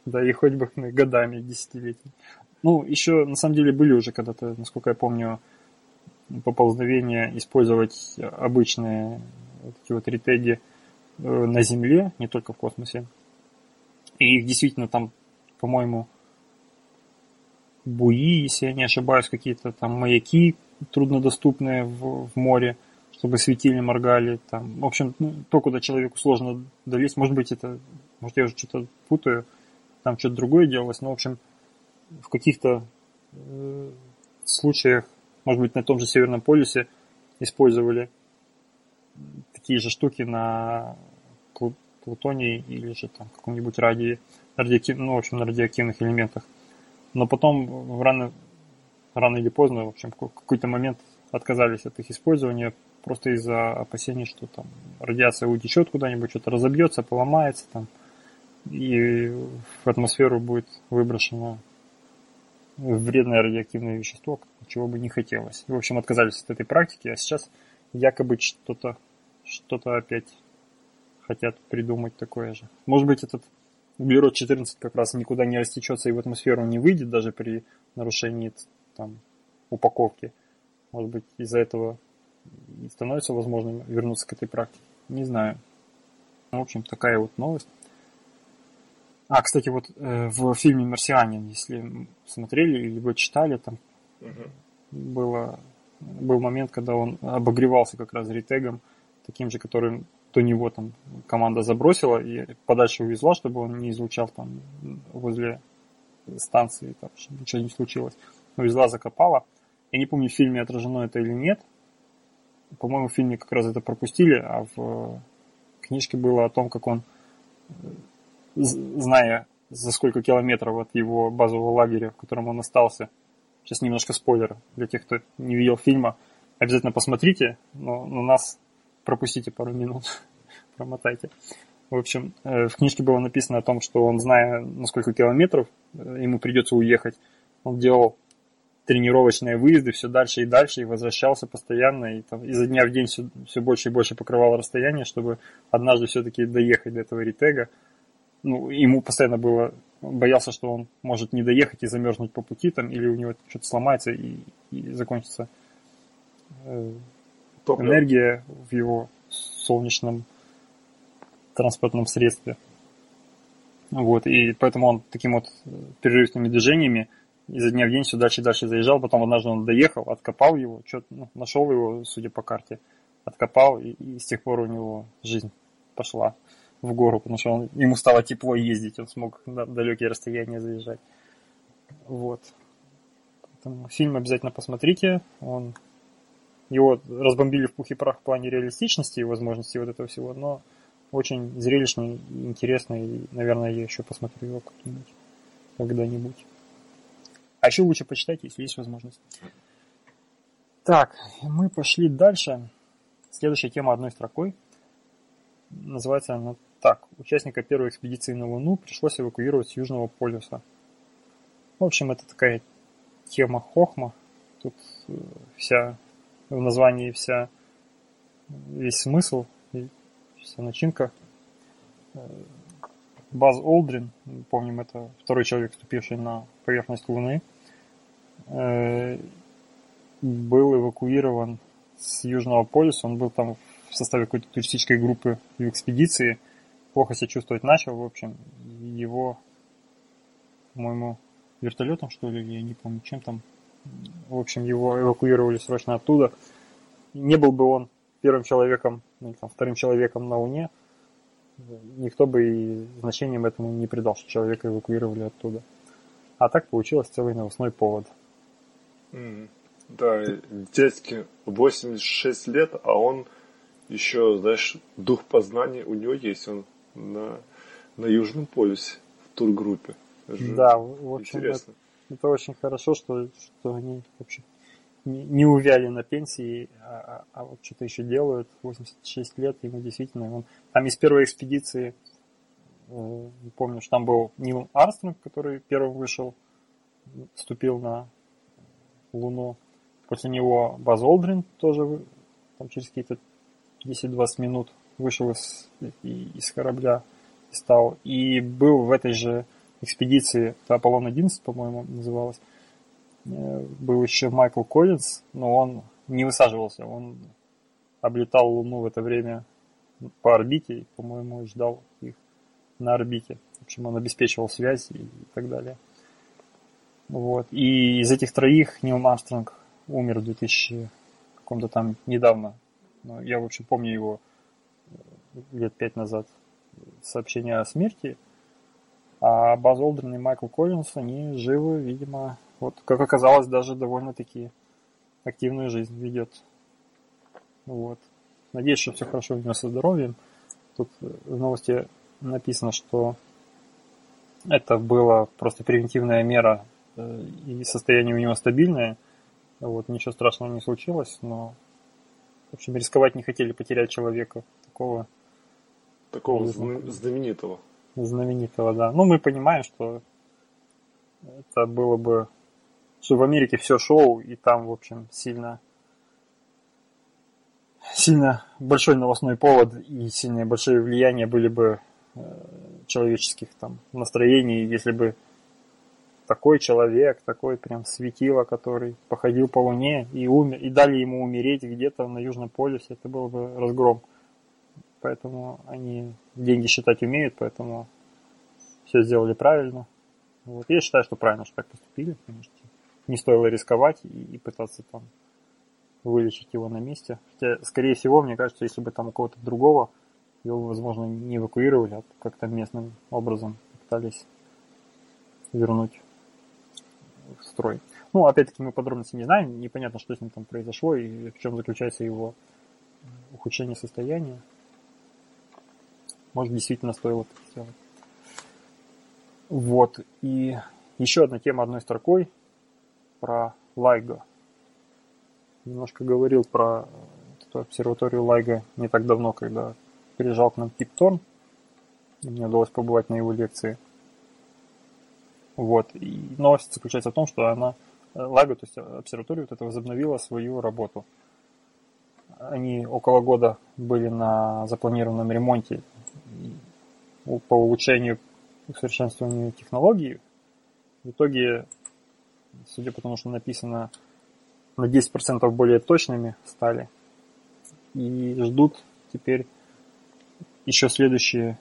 Да, и хоть бы хны годами, десятилетиями. Ну, еще, на самом деле, были уже когда-то, насколько я помню, поползновения использовать обычные вот эти вот ретеги э, на Земле, не только в космосе. И их действительно там, по-моему, буи, если я не ошибаюсь, какие-то там маяки труднодоступные в, в море, чтобы светили, моргали. Там. В общем, ну, то, куда человеку сложно долезть. Может быть, это, может, я уже что-то путаю, там что-то другое делалось, но, в общем, в каких-то э, случаях может быть, на том же Северном полюсе использовали такие же штуки на плутонии или же там каком-нибудь радии, радиоактив, ну, в общем, на радиоактивных элементах. Но потом рано, рано или поздно, в общем, в какой-то момент отказались от их использования просто из-за опасений, что там радиация утечет куда-нибудь, что-то разобьется, поломается там, и в атмосферу будет выброшено вредное радиоактивное вещество, чего бы не хотелось. В общем, отказались от этой практики, а сейчас якобы что-то что-то опять хотят придумать такое же. Может быть, этот углерод-14 как раз никуда не растечется и в атмосферу не выйдет даже при нарушении там, упаковки. Может быть, из-за этого становится возможным вернуться к этой практике. Не знаю. В общем, такая вот новость. А, кстати, вот э, в фильме «Марсианин», если смотрели либо читали, там угу. было, был момент, когда он обогревался как раз ретегом, таким же, которым до него там команда забросила и подальше увезла, чтобы он не излучал там возле станции, там, чтобы ничего не случилось. Увезла, закопала. Я не помню, в фильме отражено это или нет. По-моему, в фильме как раз это пропустили, а в книжке было о том, как он зная за сколько километров от его базового лагеря, в котором он остался. Сейчас немножко спойлер для тех, кто не видел фильма. Обязательно посмотрите, но на нас пропустите пару минут, промотайте. В общем, э, в книжке было написано о том, что он, зная, на сколько километров э, ему придется уехать, он делал тренировочные выезды все дальше и дальше, и возвращался постоянно, и там, изо дня в день все, все больше и больше покрывал расстояние, чтобы однажды все-таки доехать до этого ритега ну, ему постоянно было, боялся, что он может не доехать и замерзнуть по пути там, или у него что-то сломается и, и закончится э, энергия в его солнечном транспортном средстве. Вот, и поэтому он таким вот перерывными движениями изо дня в день все дальше и дальше заезжал, потом однажды он доехал, откопал его, что ну, нашел его, судя по карте, откопал, и, и с тех пор у него жизнь пошла в гору, потому что он, ему стало тепло ездить, он смог на далекие расстояния заезжать. Вот. Поэтому фильм обязательно посмотрите. Он его разбомбили в пух и прах в плане реалистичности и возможностей вот этого всего, но очень зрелищный интересный, и, наверное, я еще посмотрю его как-нибудь, когда-нибудь. А еще лучше почитать, если есть возможность. Так, мы пошли дальше. Следующая тема одной строкой. Называется она так, участника первой экспедиции на Луну пришлось эвакуировать с Южного полюса. В общем, это такая тема хохма. Тут э, вся в названии вся весь смысл, вся начинка. Баз Олдрин, помним, это второй человек, ступивший на поверхность Луны, был эвакуирован с Южного полюса, он был там в составе какой-то туристической группы в экспедиции, плохо себя чувствовать начал, в общем, его, по-моему, вертолетом, что ли, я не помню, чем там, в общем, его эвакуировали срочно оттуда. Не был бы он первым человеком, или там, вторым человеком на Луне, никто бы и значением этому не придал, что человека эвакуировали оттуда. А так получилось целый новостной повод. Mm. Да, дядьке 86 лет, а он еще, знаешь, дух познания у него есть, он на, на Южном полюсе в тургруппе. Да, в общем, интересно. Это, очень хорошо, что, что они вообще не, не увяли на пенсии, а, а, а вот что-то еще делают. 86 лет, ему действительно... Он, там из первой экспедиции, э, помню, что там был Нил Армстронг, который первым вышел, вступил на Луну. После него Баз Олдрин тоже там через какие-то 10-20 минут вышел из, из корабля и стал. И был в этой же экспедиции, это Аполлон-11, по-моему, называлась, э, был еще Майкл Коллинз, но он не высаживался, он облетал Луну в это время по орбите, по-моему, ждал их на орбите. В общем, он обеспечивал связь и, так далее. Вот. И из этих троих Нил Армстронг умер в 2000 каком-то там недавно. Ну, я, в общем, помню его э, лет пять назад сообщение о смерти. А Баз Олдрин и Майкл Коллинс, они живы, видимо, вот, как оказалось, даже довольно-таки активную жизнь ведет. Вот. Надеюсь, что все хорошо у него со здоровьем. Тут в новости написано, что это была просто превентивная мера, э, и состояние у него стабильное – вот, ничего страшного не случилось, но, в общем, рисковать не хотели потерять человека такого. Такого знаменитого. Знаменитого, да. Ну, мы понимаем, что это было бы, что в Америке все шоу, и там, в общем, сильно сильно большой новостной повод и сильные большие влияния были бы э, человеческих там настроений, если бы такой человек, такой прям светило, который походил по Луне и умер, и дали ему умереть где-то на Южном полюсе, это был бы разгром. Поэтому они деньги считать умеют, поэтому все сделали правильно. Вот. Я считаю, что правильно, что так поступили, потому что не стоило рисковать и, и пытаться там вылечить его на месте. Хотя, скорее всего, мне кажется, если бы там у кого-то другого его, возможно, не эвакуировали, а как-то местным образом пытались вернуть в строй. Ну, опять-таки, мы подробности не знаем, непонятно, что с ним там произошло и в чем заключается его ухудшение состояния. Может, действительно стоило это сделать. Вот. И еще одна тема одной строкой про Лайго. Немножко говорил про эту обсерваторию Лайго не так давно, когда приезжал к нам Кип Торн. Мне удалось побывать на его лекции – вот. И новость заключается в том, что она, э, Лаго, то есть обсерватория вот это возобновила свою работу. Они около года были на запланированном ремонте по улучшению усовершенствованию технологий. В итоге, судя по тому, что написано, на 10% более точными стали. И ждут теперь еще следующее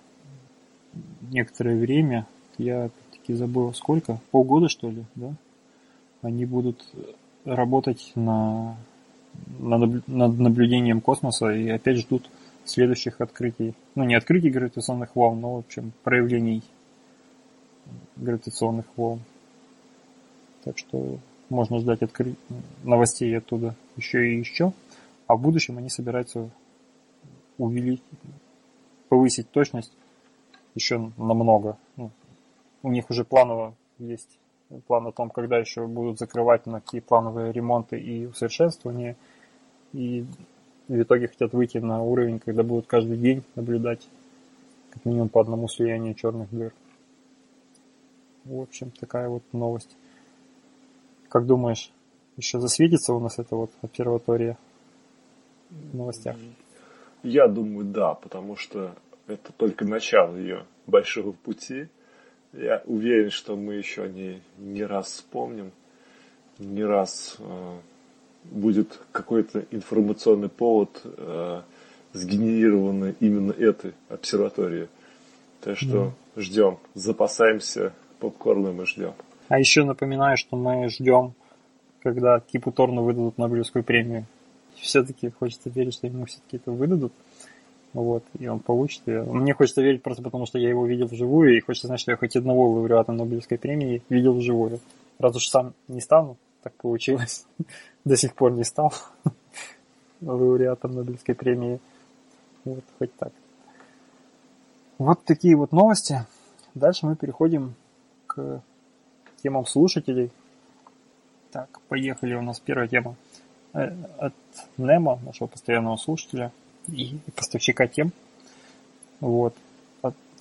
некоторое время. Я опять забыл сколько, полгода что ли, да? Они будут работать на, над наблюдением космоса и опять ждут следующих открытий. Ну, не открытий гравитационных волн, но, в общем, проявлений гравитационных волн. Так что можно ждать откры... новостей оттуда еще и еще. А в будущем они собираются увеличить, повысить точность еще намного. Ну, у них уже планово есть план о том, когда еще будут закрывать на какие плановые ремонты и усовершенствования. И в итоге хотят выйти на уровень, когда будут каждый день наблюдать как минимум по одному слиянию черных дыр. В общем, такая вот новость. Как думаешь, еще засветится у нас эта вот обсерватория в новостях? Я думаю, да, потому что это только начало ее большого пути. Я уверен, что мы еще не, не раз вспомним, не раз э, будет какой-то информационный повод, э, сгенерированный именно этой обсерваторией. Так что mm. ждем, запасаемся попкорном и ждем. А еще напоминаю, что мы ждем, когда Кипу Торну выдадут Нобелевскую премию. Все-таки хочется верить, что ему все-таки это выдадут. Вот, и он получит ее. Мне хочется верить просто потому, что я его видел вживую, и хочется знать, что я хоть одного лауреата Нобелевской премии видел вживую. Раз уж сам не стану, так получилось. До сих пор не стал лауреатом Нобелевской премии. Вот, хоть так. Вот такие вот новости. Дальше мы переходим к темам слушателей. Так, поехали. У нас первая тема э, от Немо, нашего постоянного слушателя и поставщика тем. Вот.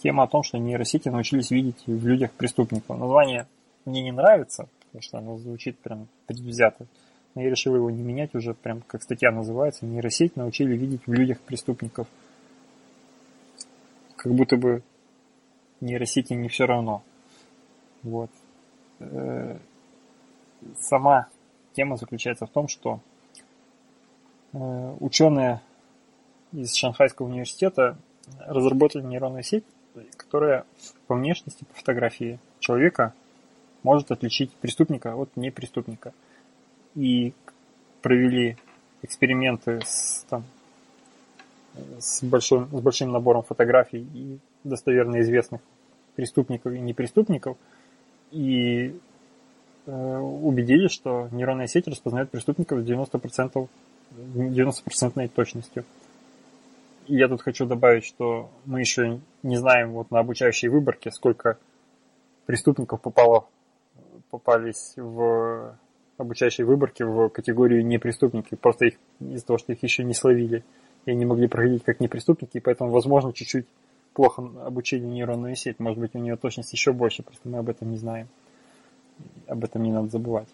Тема о том, что нейросети научились видеть в людях преступников. Название мне не нравится, потому что оно звучит прям предвзято. Но я решил его не менять уже, прям как статья называется. Нейросеть научили видеть в людях преступников. Как будто бы нейросети не все равно. Вот. Э, сама тема заключается в том, что э, ученые из Шанхайского университета разработали нейронную сеть, которая по внешности, по фотографии человека может отличить преступника от непреступника. И провели эксперименты с, там, с, большим, с большим набором фотографий и достоверно известных преступников и непреступников, и э, убедились, что нейронная сеть распознает преступников с 90%, 90% точностью я тут хочу добавить, что мы еще не знаем вот на обучающей выборке, сколько преступников попало, попались в обучающей выборке в категорию непреступники. Просто их из-за того, что их еще не словили, и они могли проходить как непреступники, и поэтому, возможно, чуть-чуть плохо обучили нейронную сеть. Может быть, у нее точность еще больше, просто мы об этом не знаем. Об этом не надо забывать.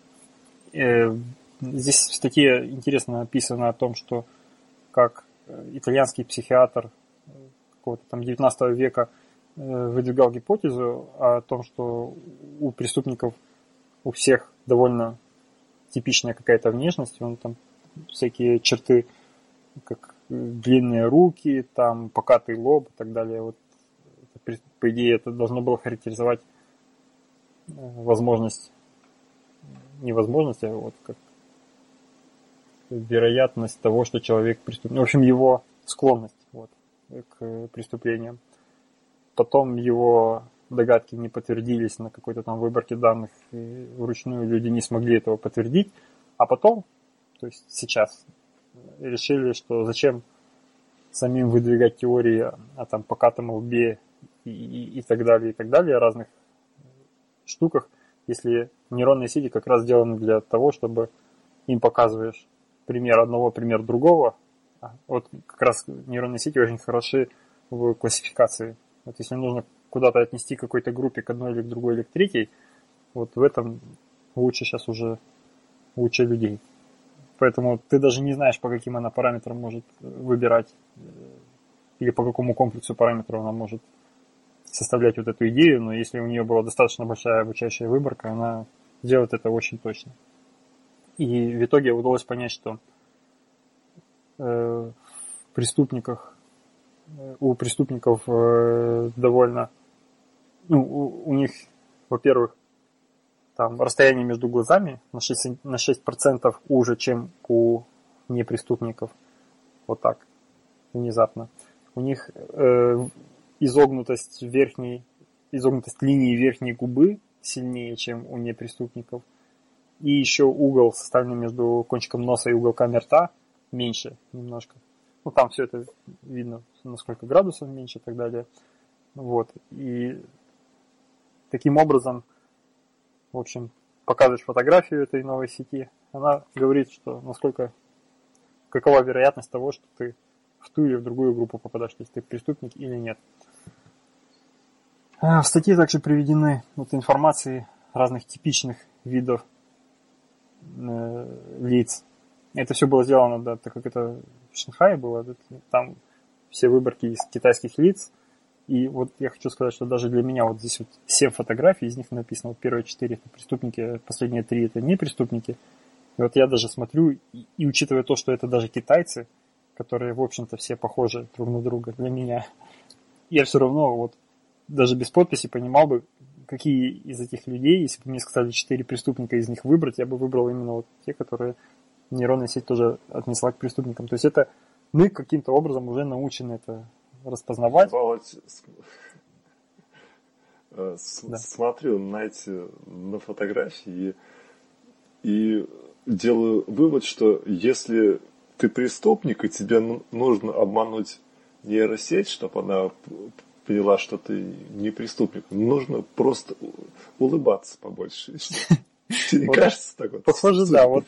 Э, здесь в статье интересно написано о том, что как Э, итальянский психиатр э, какого-то там 19 века выдвигал гипотезу о том, что у преступников у всех довольно типичная какая-то внешность, он там всякие черты, как длинные руки, там покатый лоб и так далее. Вот, по идее, это должно было характеризовать возможность, невозможность, а вот как вероятность того, что человек преступник. В общем, его склонность вот, к преступлениям. Потом его догадки не подтвердились на какой-то там выборке данных, и вручную люди не смогли этого подтвердить. А потом, то есть сейчас, решили, что зачем самим выдвигать теории о, там покатом лбе и, и, и так далее, и так далее, о разных штуках, если нейронные сети как раз сделаны для того, чтобы им показываешь пример одного, пример другого. А, вот как раз нейронные сети очень хороши в классификации. Вот если нужно куда-то отнести какой-то группе к одной или к другой или вот в этом лучше сейчас уже лучше людей. Поэтому ты даже не знаешь, по каким она параметрам может выбирать э, или по какому комплексу параметров она может составлять вот эту идею, но если у нее была достаточно большая обучающая выборка, она делает это очень точно. И в итоге удалось понять, что э, в преступниках, у преступников э, довольно, ну, у, у них, во-первых, там расстояние между глазами на 6%, на 6% уже, чем у непреступников. Вот так, внезапно. У них э, изогнутость верхней, изогнутость линии верхней губы сильнее, чем у непреступников – и еще угол, составленный между кончиком носа и уголками рта, меньше немножко. Ну, там все это видно, на сколько градусов меньше и так далее. Вот. И таким образом, в общем, показываешь фотографию этой новой сети, она говорит, что насколько, какова вероятность того, что ты в ту или в другую группу попадаешь, то есть ты преступник или нет. А, в статье также приведены вот информации разных типичных видов э, лиц. Это все было сделано, да, так как это в Шанхае было, там все выборки из китайских лиц. И вот я хочу сказать, что даже для меня вот здесь вот 7 фотографий, из них написано вот первые 4 это преступники, последние 3 это не преступники. И вот я даже смотрю, и, и учитывая то, что это даже китайцы, которые, в общем-то, все похожи друг на друга для меня, я все равно вот даже без подписи понимал бы, какие из этих людей, если бы мне сказали четыре преступника из них выбрать, я бы выбрал именно вот те, которые нейронная сеть тоже отнесла к преступникам. То есть это мы каким-то образом уже научены это распознавать. Э, да. смотрю на эти на фотографии и, и делаю вывод, что если ты преступник и тебе нужно обмануть нейросеть, чтобы она поняла, что ты не преступник. Нужно просто улыбаться побольше. Тебе кажется так вот? Похоже, да. Вот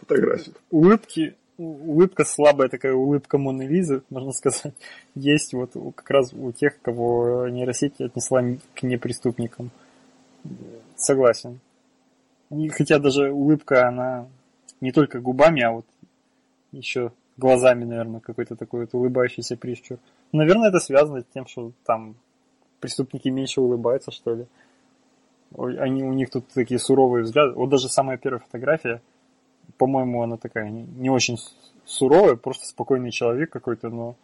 улыбки, улыбка слабая такая улыбка Моны Лизы, можно сказать, есть вот как раз у тех, кого нейросеть отнесла к непреступникам. Согласен. хотя даже улыбка, она не только губами, а вот еще глазами, наверное, какой-то такой вот улыбающийся прищур. Наверное, это связано с тем, что там преступники меньше улыбаются, что ли. Они, у них тут такие суровые взгляды. Вот даже самая первая фотография, по-моему, она такая не, очень суровая, просто спокойный человек какой-то, но,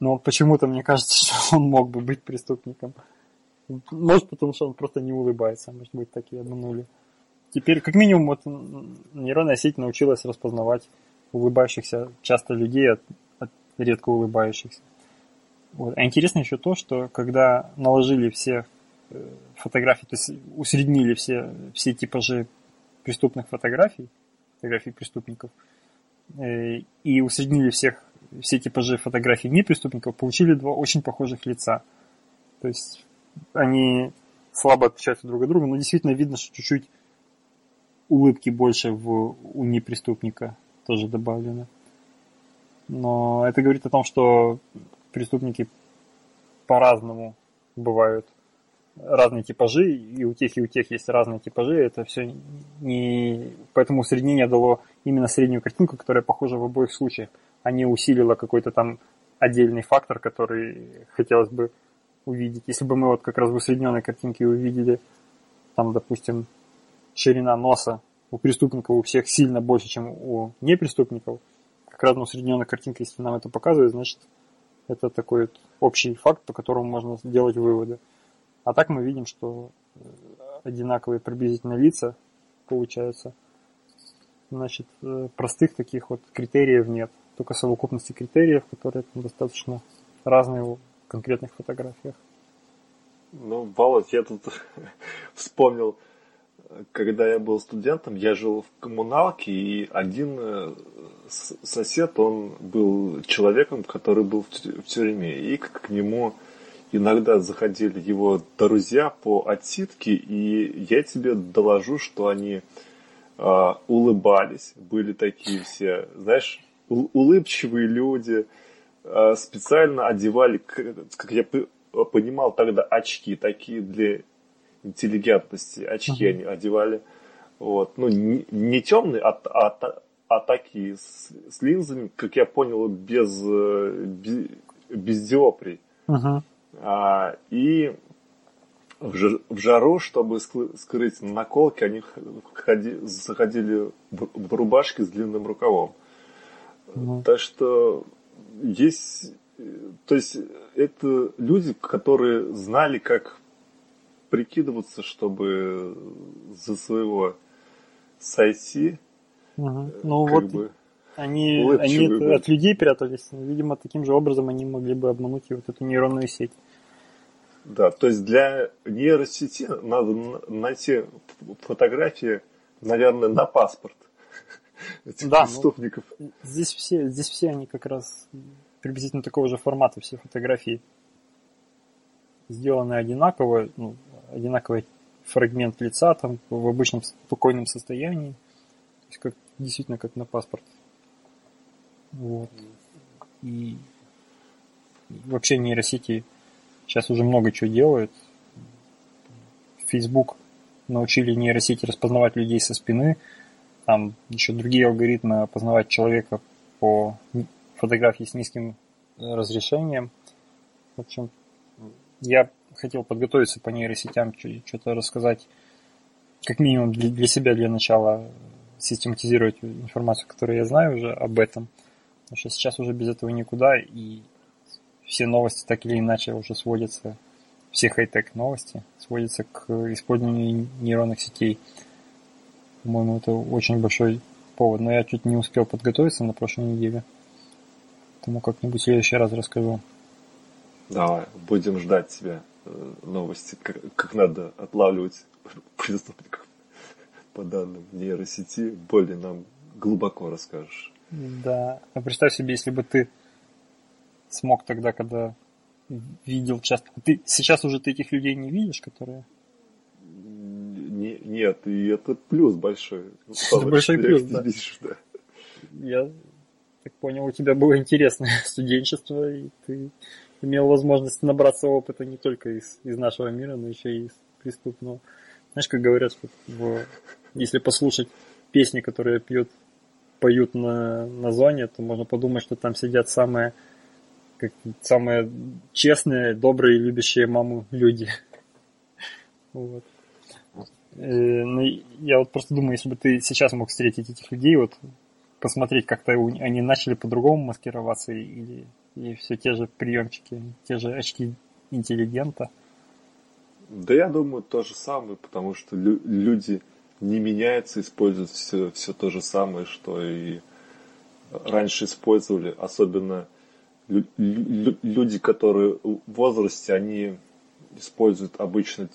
но почему-то мне кажется, что он мог бы быть преступником. Может, потому что он просто не улыбается, может быть, так и обманули. Теперь, как минимум, вот нейронная сеть научилась распознавать улыбающихся часто людей от, от редко улыбающихся. Вот. А интересно еще то, что когда наложили все э, фотографии, то есть усреднили все, все типажи преступных фотографий, фотографий преступников, э, и усреднили всех, все типажи фотографий непреступников, получили два очень похожих лица. То есть они слабо отличаются друг от друга, но действительно видно, что чуть-чуть улыбки больше в, у непреступника тоже добавлено. Но это говорит о том, что преступники по-разному бывают. Разные типажи, и у тех, и у тех есть разные типажи. Это все не... Поэтому усреднение дало именно среднюю картинку, которая похожа в обоих случаях, а не усилила какой-то там отдельный фактор, который хотелось бы увидеть. Если бы мы вот как раз в усредненной картинке увидели, там, допустим, ширина носа у преступников у всех сильно больше, чем у непреступников, как раз на усредненной картинке, если нам это показывает, значит, это такой вот общий факт, по которому можно сделать выводы. А так мы видим, что э, одинаковые приблизительно лица получаются. Значит, э, простых таких вот критериев нет. Только совокупности критериев, которые там достаточно разные в конкретных фотографиях. Ну, Володь, я тут вспомнил, когда я был студентом, я жил в коммуналке, и один э, сосед, он был человеком, который был в тюрьме, и к нему иногда заходили его друзья по отсидке, и я тебе доложу, что они э, улыбались, были такие все, знаешь, улыбчивые люди, э, специально одевали, как я понимал тогда, очки такие для интеллигентности, очки uh-huh. они одевали. Вот. Ну, не, не темные, а, а, а такие с, с линзами, как я понял, без, без, без диоприй. Uh-huh. А, и в, жар, в жару, чтобы скрыть наколки, они ходи, заходили в, рубашке с длинным рукавом. Uh-huh. Так что есть... То есть это люди, которые знали, как прикидываться, чтобы за своего сойти. Угу. Ну вот бы, они, они от людей прятались. Видимо, таким же образом они могли бы обмануть и вот эту нейронную сеть. Да, то есть для нейросети надо найти фотографии, наверное, на паспорт этих да, ну, преступников. Ну, здесь все, здесь все они как раз приблизительно такого же формата, все фотографии сделаны одинаково, ну, одинаковый фрагмент лица там в обычном спокойном состоянии. То есть как, действительно как на паспорт. Вот. И вообще нейросети сейчас уже много чего делают. Facebook научили нейросети распознавать людей со спины. Там еще другие алгоритмы опознавать человека по фотографии с низким разрешением. В общем, я хотел подготовиться по нейросетям, что-то рассказать, как минимум для себя, для начала, систематизировать информацию, которую я знаю уже об этом. Потому что сейчас уже без этого никуда, и все новости так или иначе уже сводятся, все хай-тек новости сводятся к использованию нейронных сетей. По-моему, это очень большой повод, но я чуть не успел подготовиться на прошлой неделе. Тому как-нибудь в следующий раз расскажу. Давай, будем ждать тебя э, новости, как, как надо отлавливать преступников по данным нейросети. Более нам глубоко расскажешь. Да. А представь себе, если бы ты смог тогда, когда видел часто. Ты сейчас уже ты этих людей не видишь, которые. Не, нет, и это плюс большой. Это большой плюс, да. Видишь, да. Я так понял, у тебя было интересное студенчество, и ты имел возможность набраться опыта не только из, из нашего мира, но еще и из преступного. Знаешь, как говорят, что в, если послушать песни, которые пьют, поют на, на зоне, то можно подумать, что там сидят самые, как, самые честные, добрые, любящие маму люди. Вот. Э, ну, я вот просто думаю, если бы ты сейчас мог встретить этих людей, вот посмотреть, как-то они начали по-другому маскироваться или, или все те же приемчики, те же очки интеллигента. Да я думаю то же самое, потому что лю- люди не меняются, используют все, все то же самое, что и раньше использовали, особенно лю- лю- люди, которые в возрасте, они используют обычно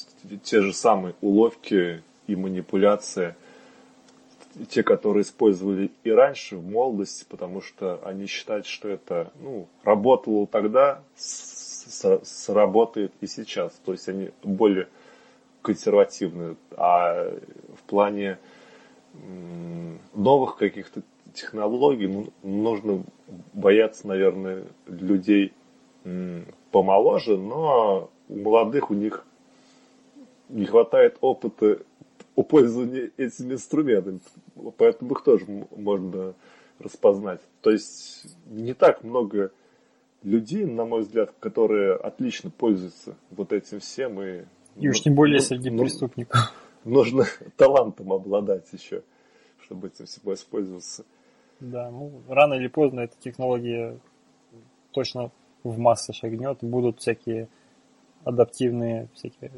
те же самые уловки и манипуляции – те, которые использовали и раньше, в молодости, потому что они считают, что это ну, работало тогда, сработает и сейчас. То есть они более консервативные. А в плане новых каких-то технологий ну, нужно бояться, наверное, людей помоложе, но у молодых у них не хватает опыта о пользовании этими инструментами, поэтому их тоже можно распознать. То есть не так много людей, на мой взгляд, которые отлично пользуются вот этим всем. И, и уж тем более ну, среди ну, преступников. Нужно талантом обладать еще, чтобы этим всем использоваться. Да, ну рано или поздно эта технология точно в массы шагнет, будут всякие адаптивные всякие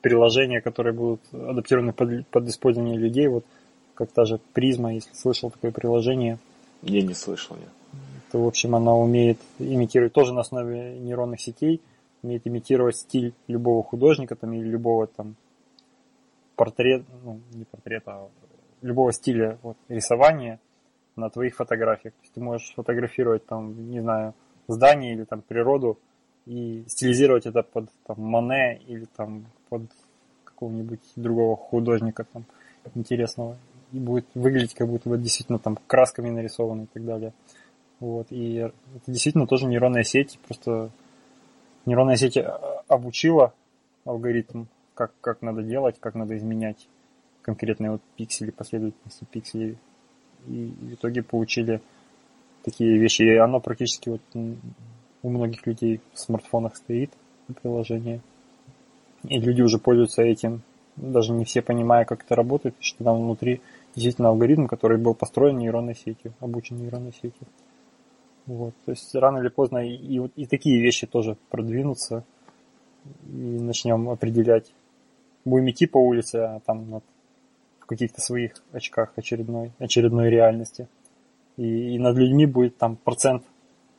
приложения, которые будут адаптированы под, под использование людей, вот как та же призма, если слышал такое приложение. Я не слышал, нет. То, в общем, она умеет имитировать тоже на основе нейронных сетей, умеет имитировать стиль любого художника там, или любого там портрет, ну, не портрета, а любого стиля вот, рисования на твоих фотографиях. То есть ты можешь фотографировать там, не знаю, здание или там природу и стилизировать это под там, Моне или там под какого-нибудь другого художника там интересного. И будет выглядеть, как будто бы действительно там красками нарисовано и так далее. Вот. И это действительно тоже нейронная сеть. Просто нейронная сеть обучила алгоритм, как, как надо делать, как надо изменять конкретные вот пиксели, последовательности пикселей. И в итоге получили такие вещи. И оно практически вот у многих людей в смартфонах стоит приложение и люди уже пользуются этим, даже не все понимая, как это работает, что там внутри действительно алгоритм, который был построен нейронной сетью, обучен нейронной сетью. Вот. То есть рано или поздно и, и, и такие вещи тоже продвинутся, и начнем определять. Будем идти по улице, а там вот, в каких-то своих очках очередной, очередной реальности. И, и над людьми будет там процент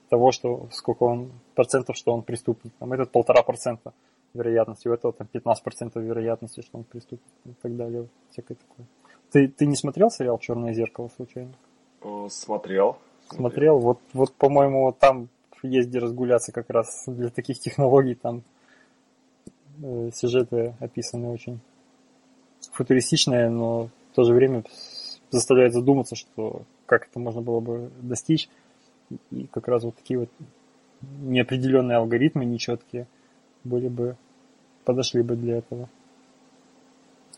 того, что сколько он процентов, что он преступник. Там этот полтора процента вероятности, у этого там 15% вероятности, что он преступник и так далее. Всякое такое. Ты, ты не смотрел сериал «Черное зеркало» случайно? Смотрел. Смотрел. Вот, вот по-моему, там есть где разгуляться как раз для таких технологий. Там э, сюжеты описаны очень футуристичные, но в то же время заставляет задуматься, что как это можно было бы достичь. И как раз вот такие вот неопределенные алгоритмы, нечеткие, были бы подошли бы для этого.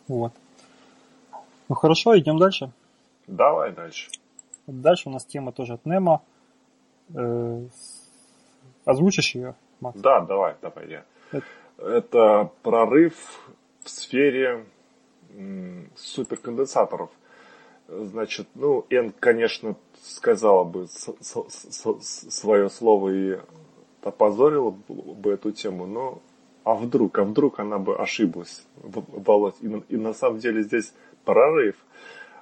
Вот. Ну хорошо, идем дальше. Давай дальше. Дальше у нас тема тоже от Немо. Э, Озвучишь ее, Макс? Да, давай, давай я. Это, Это прорыв в сфере суперконденсаторов. Значит, ну, Н, конечно, сказала бы свое слово и опозорила бы эту тему, но а вдруг, а вдруг она бы ошиблась, Володь. И, и на самом деле здесь прорыв.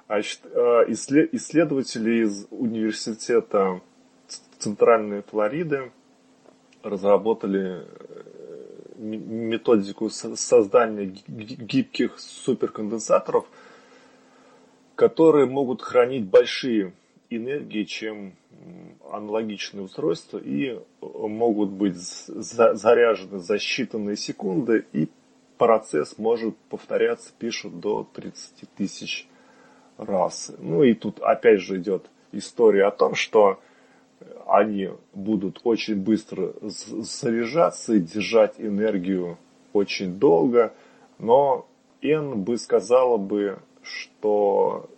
А, исследователи из университета Центральной Флориды разработали э, методику создания гибких суперконденсаторов, которые могут хранить большие энергии, чем аналогичные устройства, и могут быть заряжены за считанные секунды, и процесс может повторяться, пишут, до 30 тысяч раз. Ну и тут опять же идет история о том, что они будут очень быстро заряжаться и держать энергию очень долго, но N бы сказала бы, что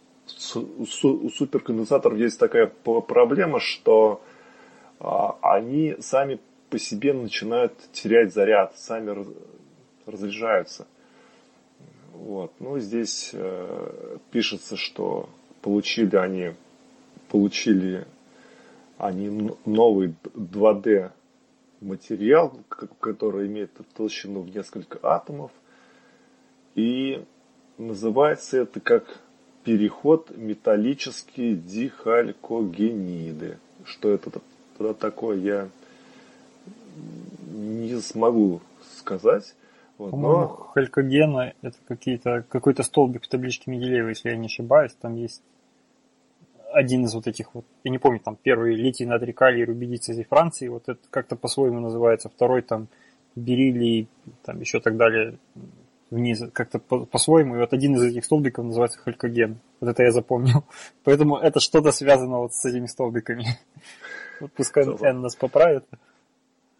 у суперконденсаторов есть такая проблема, что а, они сами по себе начинают терять заряд, сами разряжаются. Вот. Ну, здесь э, пишется, что получили они, получили они новый 2D материал, который имеет толщину в несколько атомов. И называется это как переход металлические дихалькогениды. Что это такое, я не смогу сказать. Вот, По-моему, но... халькогены это какие-то, какой-то столбик в табличке Менделеева, если я не ошибаюсь. Там есть один из вот этих вот, я не помню, там первый литий, натрий, калий, рубидицы из Франции, вот это как-то по-своему называется, второй там бериллий, там еще так далее, вниз, как-то по-своему, и вот один из этих столбиков называется халькоген. Вот это я запомнил. Поэтому это что-то связано вот с этими столбиками. Вот пускай Н нас поправит.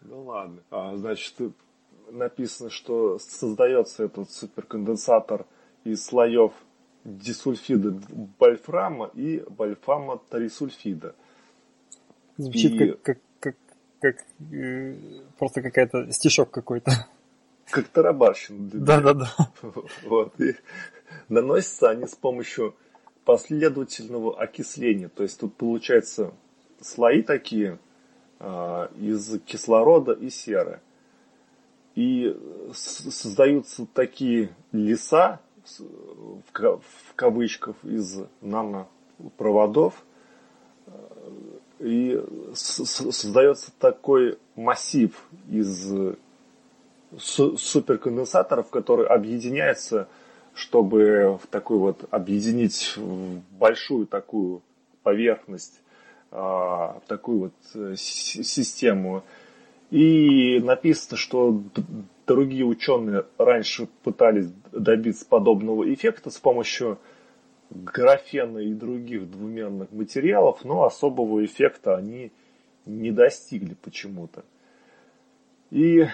Ну ладно. А, значит, написано, что создается этот суперконденсатор из слоев дисульфида вольфрама и вольфрама трисульфида. Звучит и... как, как, как, как э, просто какая-то стишок какой-то. Как тарабарщина. Да, да, да. Вот. И наносятся они с помощью последовательного окисления. То есть тут получается слои такие а, из кислорода и серы. И создаются такие леса, в кавычках, из нанопроводов. И создается такой массив из суперконденсаторов, который объединяется, чтобы в такой вот объединить большую такую поверхность, а, такую вот э, систему. И написано, что другие ученые раньше пытались добиться подобного эффекта с помощью графена и других двумерных материалов, но особого эффекта они не достигли почему-то. И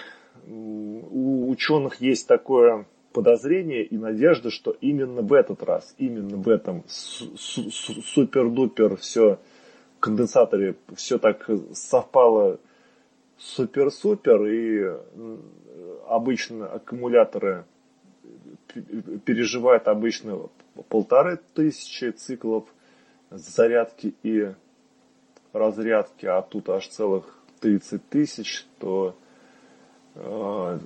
у ученых есть такое подозрение и надежда, что именно в этот раз, именно в этом супер-дупер все конденсаторе все так совпало супер-супер и обычно аккумуляторы переживают обычно полторы тысячи циклов зарядки и разрядки, а тут аж целых 30 тысяч, то э,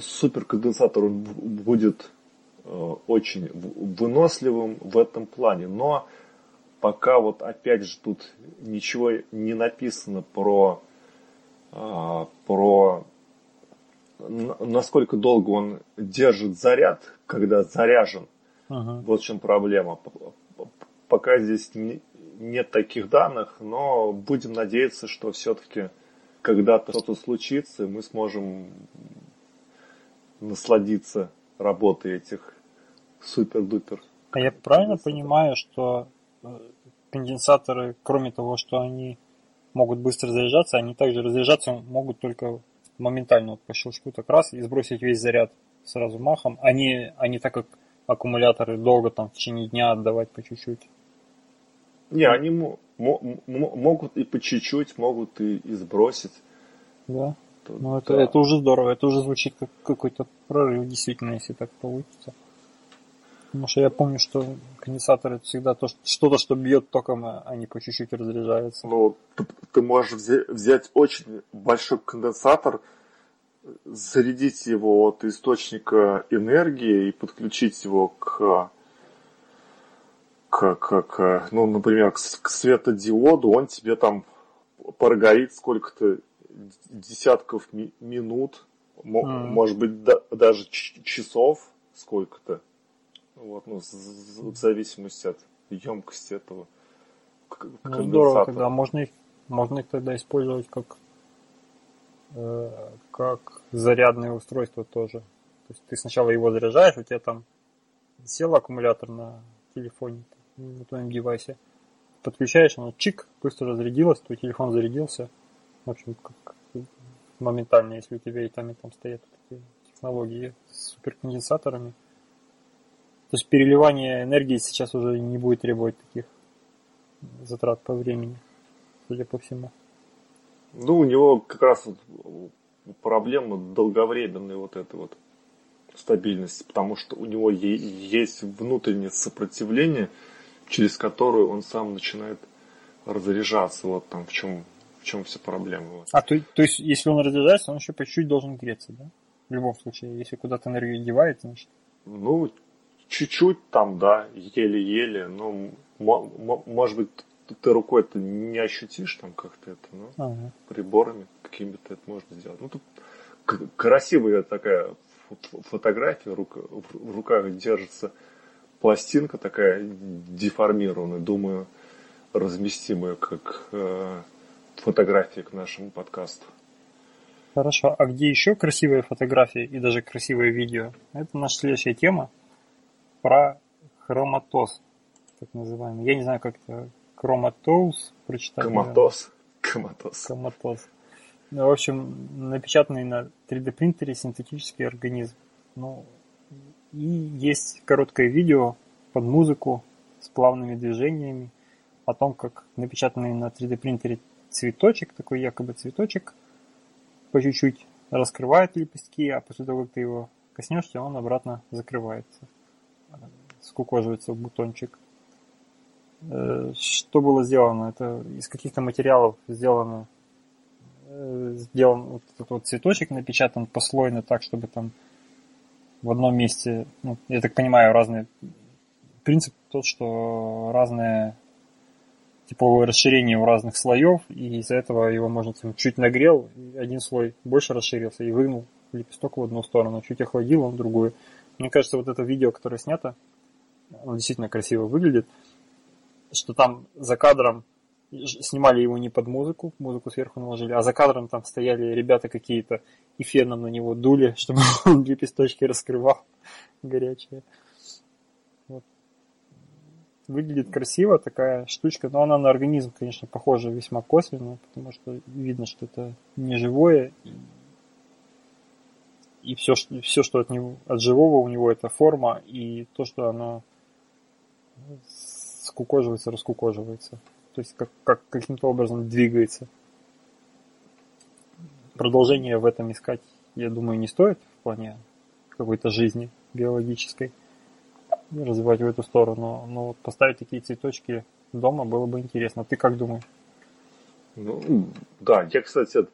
суперконденсатор будет э, очень выносливым в этом плане. Но пока вот опять же тут ничего не написано про, про насколько долго он держит заряд, когда заряжен. Ага. Вот в чем проблема. Пока здесь нет таких данных, но будем надеяться, что все-таки когда-то что-то случится, мы сможем насладиться работой этих супер-дупер. А я правильно понимаю, что э, конденсаторы, кроме того, что они могут быстро заряжаться, они также разряжаться могут только моментально вот по щелчку так раз и сбросить весь заряд сразу махом, а не так как аккумуляторы долго там в течение дня отдавать по чуть-чуть. Не, они могут и по чуть-чуть, могут и, и сбросить. Да. То, ну, это, да. это уже здорово, это уже звучит как какой-то прорыв, действительно, если так получится. Потому что я помню, что конденсатор это всегда то, что-то, что бьет током, а не по чуть-чуть разряжается. Ну, ты, ты можешь взять, взять очень большой конденсатор, зарядить его от источника энергии и подключить его к, к, к, к ну, например, к, к светодиоду, он тебе там прогорит сколько-то десятков ми- минут, mm. может быть, да, даже часов сколько-то. Вот, ну, в зависимости от емкости этого ну, здорово тогда. Можно их, можно их тогда использовать как, э, как зарядное устройство тоже. То есть ты сначала его заряжаешь, у тебя там сел аккумулятор на телефоне, на твоем девайсе. Подключаешь, оно чик, быстро разрядилось, твой телефон зарядился. В общем, как моментально, если у тебя и там, и там стоят такие технологии с суперконденсаторами. То есть переливание энергии сейчас уже не будет требовать таких затрат по времени, судя по всему. Ну, у него как раз вот проблема долговременной вот этой вот стабильности, потому что у него есть внутреннее сопротивление, через которое он сам начинает разряжаться. Вот там в чем, в чем вся проблема. Вот. А то, то есть, если он разряжается, он еще по чуть-чуть должен греться, да? В любом случае, если куда-то энергию девает, значит. Ну, чуть-чуть там, да, еле-еле, ну, может быть, ты рукой это не ощутишь там как-то это, но ага. приборами какими-то это можно сделать. Ну, тут красивая такая фотография, рука, в руках держится пластинка такая деформированная, думаю, разместимая как э, фотография к нашему подкасту. Хорошо, а где еще красивые фотографии и даже красивые видео? Это наша следующая тема про хроматоз, так называемый. Я не знаю, как это хроматоз прочитать. Коматоз. Коматоз. Коматоз. Ну, в общем, напечатанный на 3D принтере синтетический организм. Ну, и есть короткое видео под музыку с плавными движениями о том, как напечатанный на 3D принтере цветочек, такой якобы цветочек, по чуть-чуть раскрывает лепестки, а после того, как ты его коснешься, он обратно закрывается скукоживается бутончик. Э, что было сделано? Это из каких-то материалов сделано э, сделан вот этот вот цветочек напечатан послойно так, чтобы там в одном месте, ну, я так понимаю, разные принцип тот, что разные типовое расширение у разных слоев, и из-за этого его можно там, чуть нагрел, один слой больше расширился и выгнул лепесток в одну сторону, чуть охладил он в другую. Мне кажется, вот это видео, которое снято, оно действительно красиво выглядит, что там за кадром снимали его не под музыку, музыку сверху наложили, а за кадром там стояли ребята какие-то и феном на него дули, чтобы он лепесточки раскрывал горячие. Вот. Выглядит красиво такая штучка, но она на организм, конечно, похожа весьма косвенно, потому что видно, что это не живое, и все, все что от, него, от живого у него это форма и то, что оно скукоживается, раскукоживается. То есть как, как каким-то образом двигается. Продолжение в этом искать, я думаю, не стоит в плане какой-то жизни биологической. Развивать в эту сторону. Но вот поставить такие цветочки дома было бы интересно. Ты как думаешь? Ну, да, я, кстати,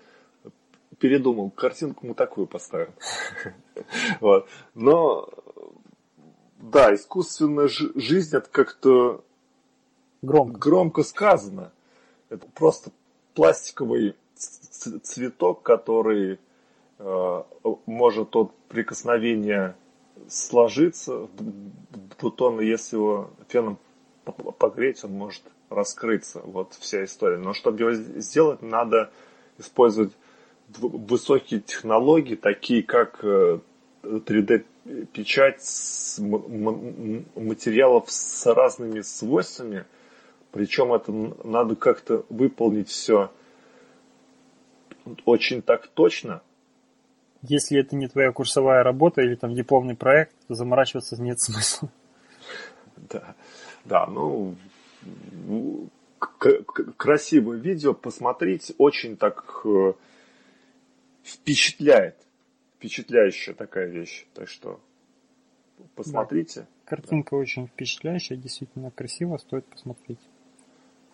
передумал, картинку мы такую поставим. вот. Но, да, искусственная жизнь это как-то громко. громко сказано. Это просто пластиковый цветок, который э, может от прикосновения сложиться в бутон, если его феном погреть, он может раскрыться. Вот вся история. Но чтобы его сделать, надо использовать высокие технологии, такие как 3D-печать э, материалов с разными свойствами, причем это надо как-то выполнить все очень так точно. Если это не твоя курсовая работа или там дипломный проект, то заморачиваться нет смысла. Да, да, ну красивое видео, посмотреть, очень так э, впечатляет. Впечатляющая такая вещь. Так что посмотрите. Да. Картинка да. очень впечатляющая, действительно красиво, стоит посмотреть.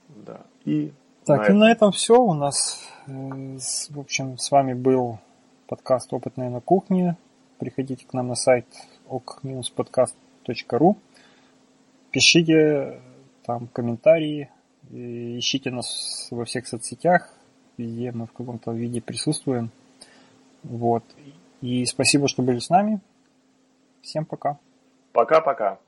Да. И так, на и этом... на этом все. У нас, э, в общем, с вами был подкаст «Опытные на кухне». Приходите к нам на сайт ok-podcast.ru. Пишите там комментарии, ищите нас во всех соцсетях, везде мы в каком-то виде присутствуем. Вот. И спасибо, что были с нами. Всем пока. Пока-пока.